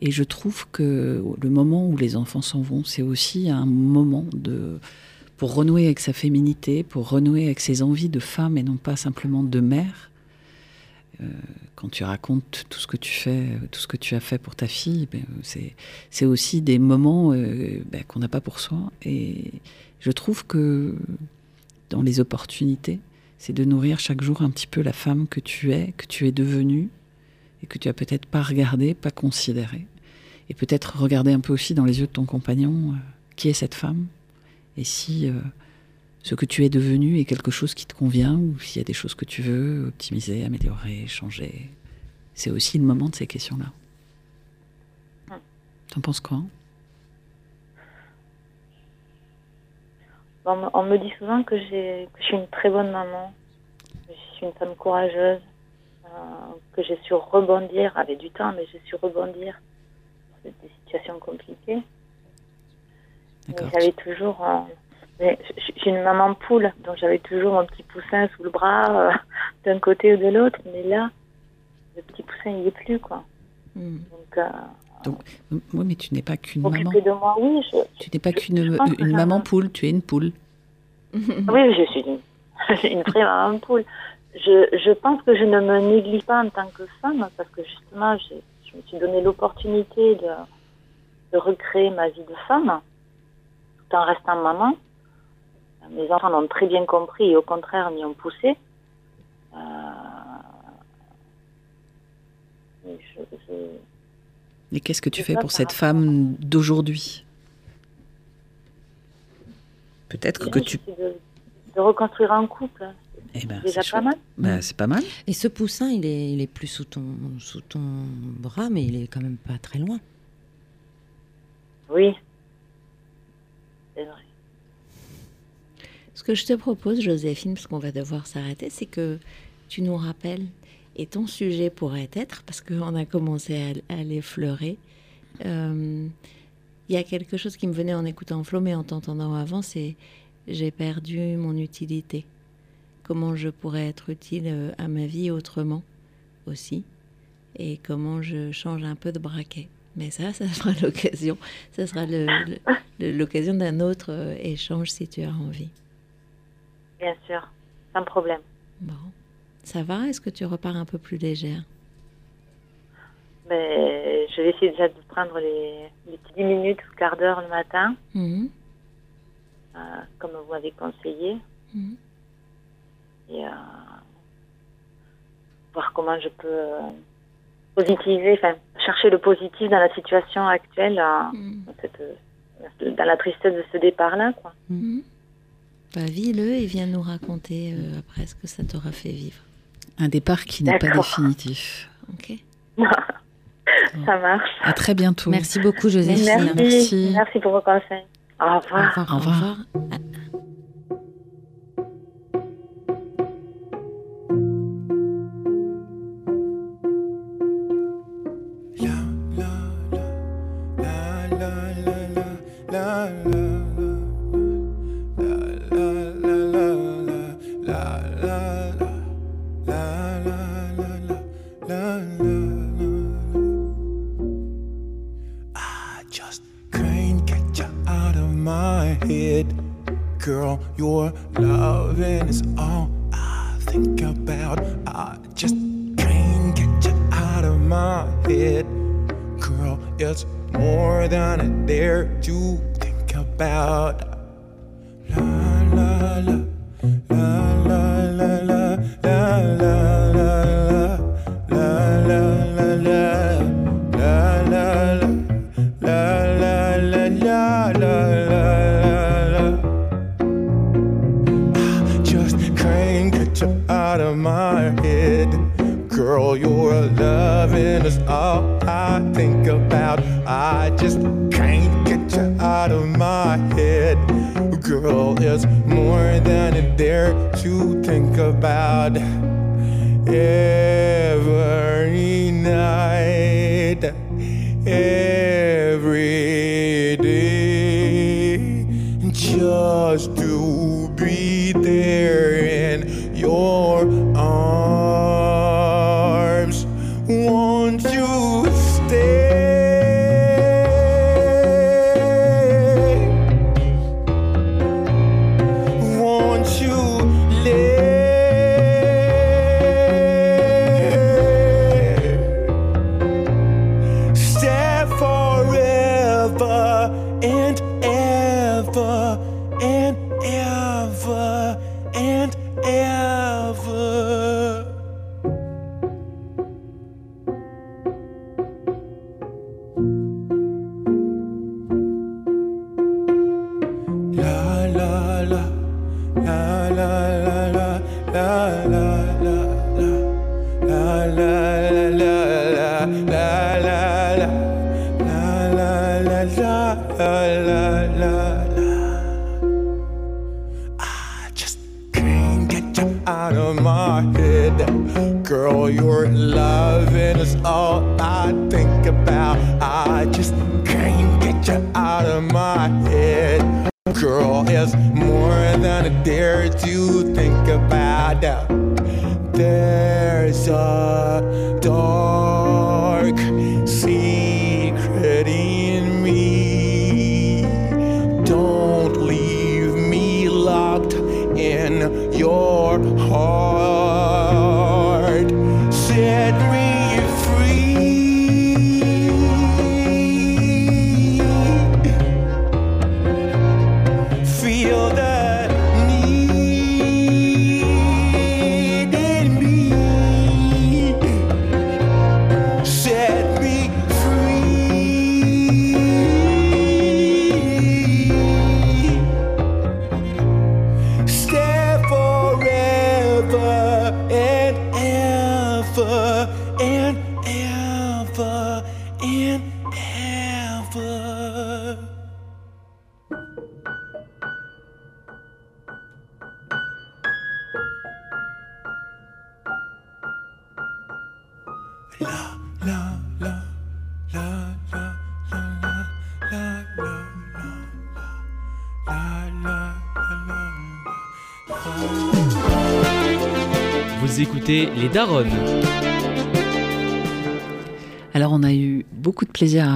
Et je trouve que le moment où les enfants s'en vont, c'est aussi un moment de, pour renouer avec sa féminité, pour renouer avec ses envies de femme et non pas simplement de mère. Euh, quand tu racontes tout ce que tu fais, tout ce que tu as fait pour ta fille, ben, c'est, c'est aussi des moments euh, ben, qu'on n'a pas pour soi. Et je trouve que dans les opportunités, c'est de nourrir chaque jour un petit peu la femme que tu es, que tu es devenue, et que tu as peut-être pas regardé, pas considéré. Et peut-être regarder un peu aussi dans les yeux de ton compagnon euh, qui est cette femme, et si euh, ce que tu es devenu est quelque chose qui te convient, ou s'il y a des choses que tu veux optimiser, améliorer, changer. C'est aussi le moment de ces questions-là. T'en penses quoi? hein On, me- on me dit souvent que, j'ai, que je suis une très bonne maman, que je suis une femme courageuse, euh, que j'ai su rebondir, avec du temps, mais j'ai su rebondir sur des situations compliquées. Mais j'avais toujours. euh, mais j'ai une maman poule, donc j'avais toujours mon petit poussin sous le bras, euh, d'un côté ou de l'autre, mais là, le petit poussin, il n'y est plus, quoi. Hmm. Donc, Oui, mais tu n'es pas qu'une maman. de moi, oui, je, Tu n'es pas qu'une que maman poule, tu es une poule. Oui, je suis une, une vraie maman poule. Je, je pense que je ne me néglige pas en tant que femme parce que justement, je me suis donné l'opportunité de, de recréer ma vie de femme tout en restant maman. Mes enfants l'ont très bien compris et au contraire m'y ont poussé. Euh, je- Et qu'est-ce que tu fais pour cette femme d'aujourd'hui? Peut-être que tu... de, de reconstruire un couple. Eh ben, C'est déjà pas mal. Bah, c'est pas mal. Et ce poussin, il est, il est plus sous ton, sous ton bras, mais il est quand même pas très loin. Oui. C'est vrai. Ce que je te propose, Joséphine, parce qu'on va devoir s'arrêter, c'est que tu nous rappelles, et ton sujet pourrait être, parce qu'on a commencé à, à l'effleurer, euh, il y a quelque chose qui me venait en écoutant Flo, mais en t'entendant avant, c'est j'ai perdu mon utilité. Comment je pourrais être utile euh, à ma vie autrement aussi, et comment je change un peu de braquet. Mais ça, ça sera l'occasion. Ça sera l'occasion d'un autre euh, échange si tu as envie. Bien sûr, sans problème. Bon, ça va? Est-ce que tu repars un peu plus légère? Mais je vais essayer déjà de prendre les, les petites 10 minutes ou quart d'heure le matin, Mhm, euh, comme vous m'avez conseillé. mhm. et euh, voir comment je peux euh, positiver, enfin, chercher le positif dans la situation actuelle, Mm. dans, cette, dans la tristesse de ce départ-là. Quoi. Mhm. Bah, vis-le et viens nous raconter euh, après ce que ça t'aura fait vivre. Un départ qui n'est pas définitif. Ok Ça marche. À très bientôt. Merci beaucoup, Joséphine. Merci. merci. Merci pour vos conseils. Au Au revoir. revoir. Au revoir. To think about. Every God down. There's a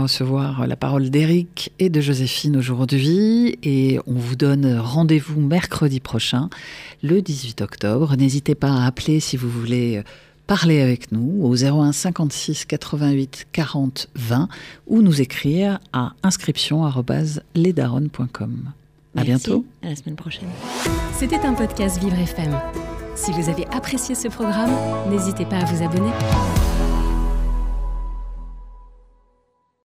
recevoir la parole d'Éric et de Joséphine aujourd'hui et on vous donne rendez-vous mercredi prochain, le 18 octobre. N'hésitez pas à appeler si vous voulez parler avec nous au 01 56 88 40 20 ou nous écrire à inscription@lesdaronnes.com. À bientôt. À la semaine prochaine. C'était un podcast Vivre FM. Si vous avez apprécié ce programme, n'hésitez pas à vous abonner.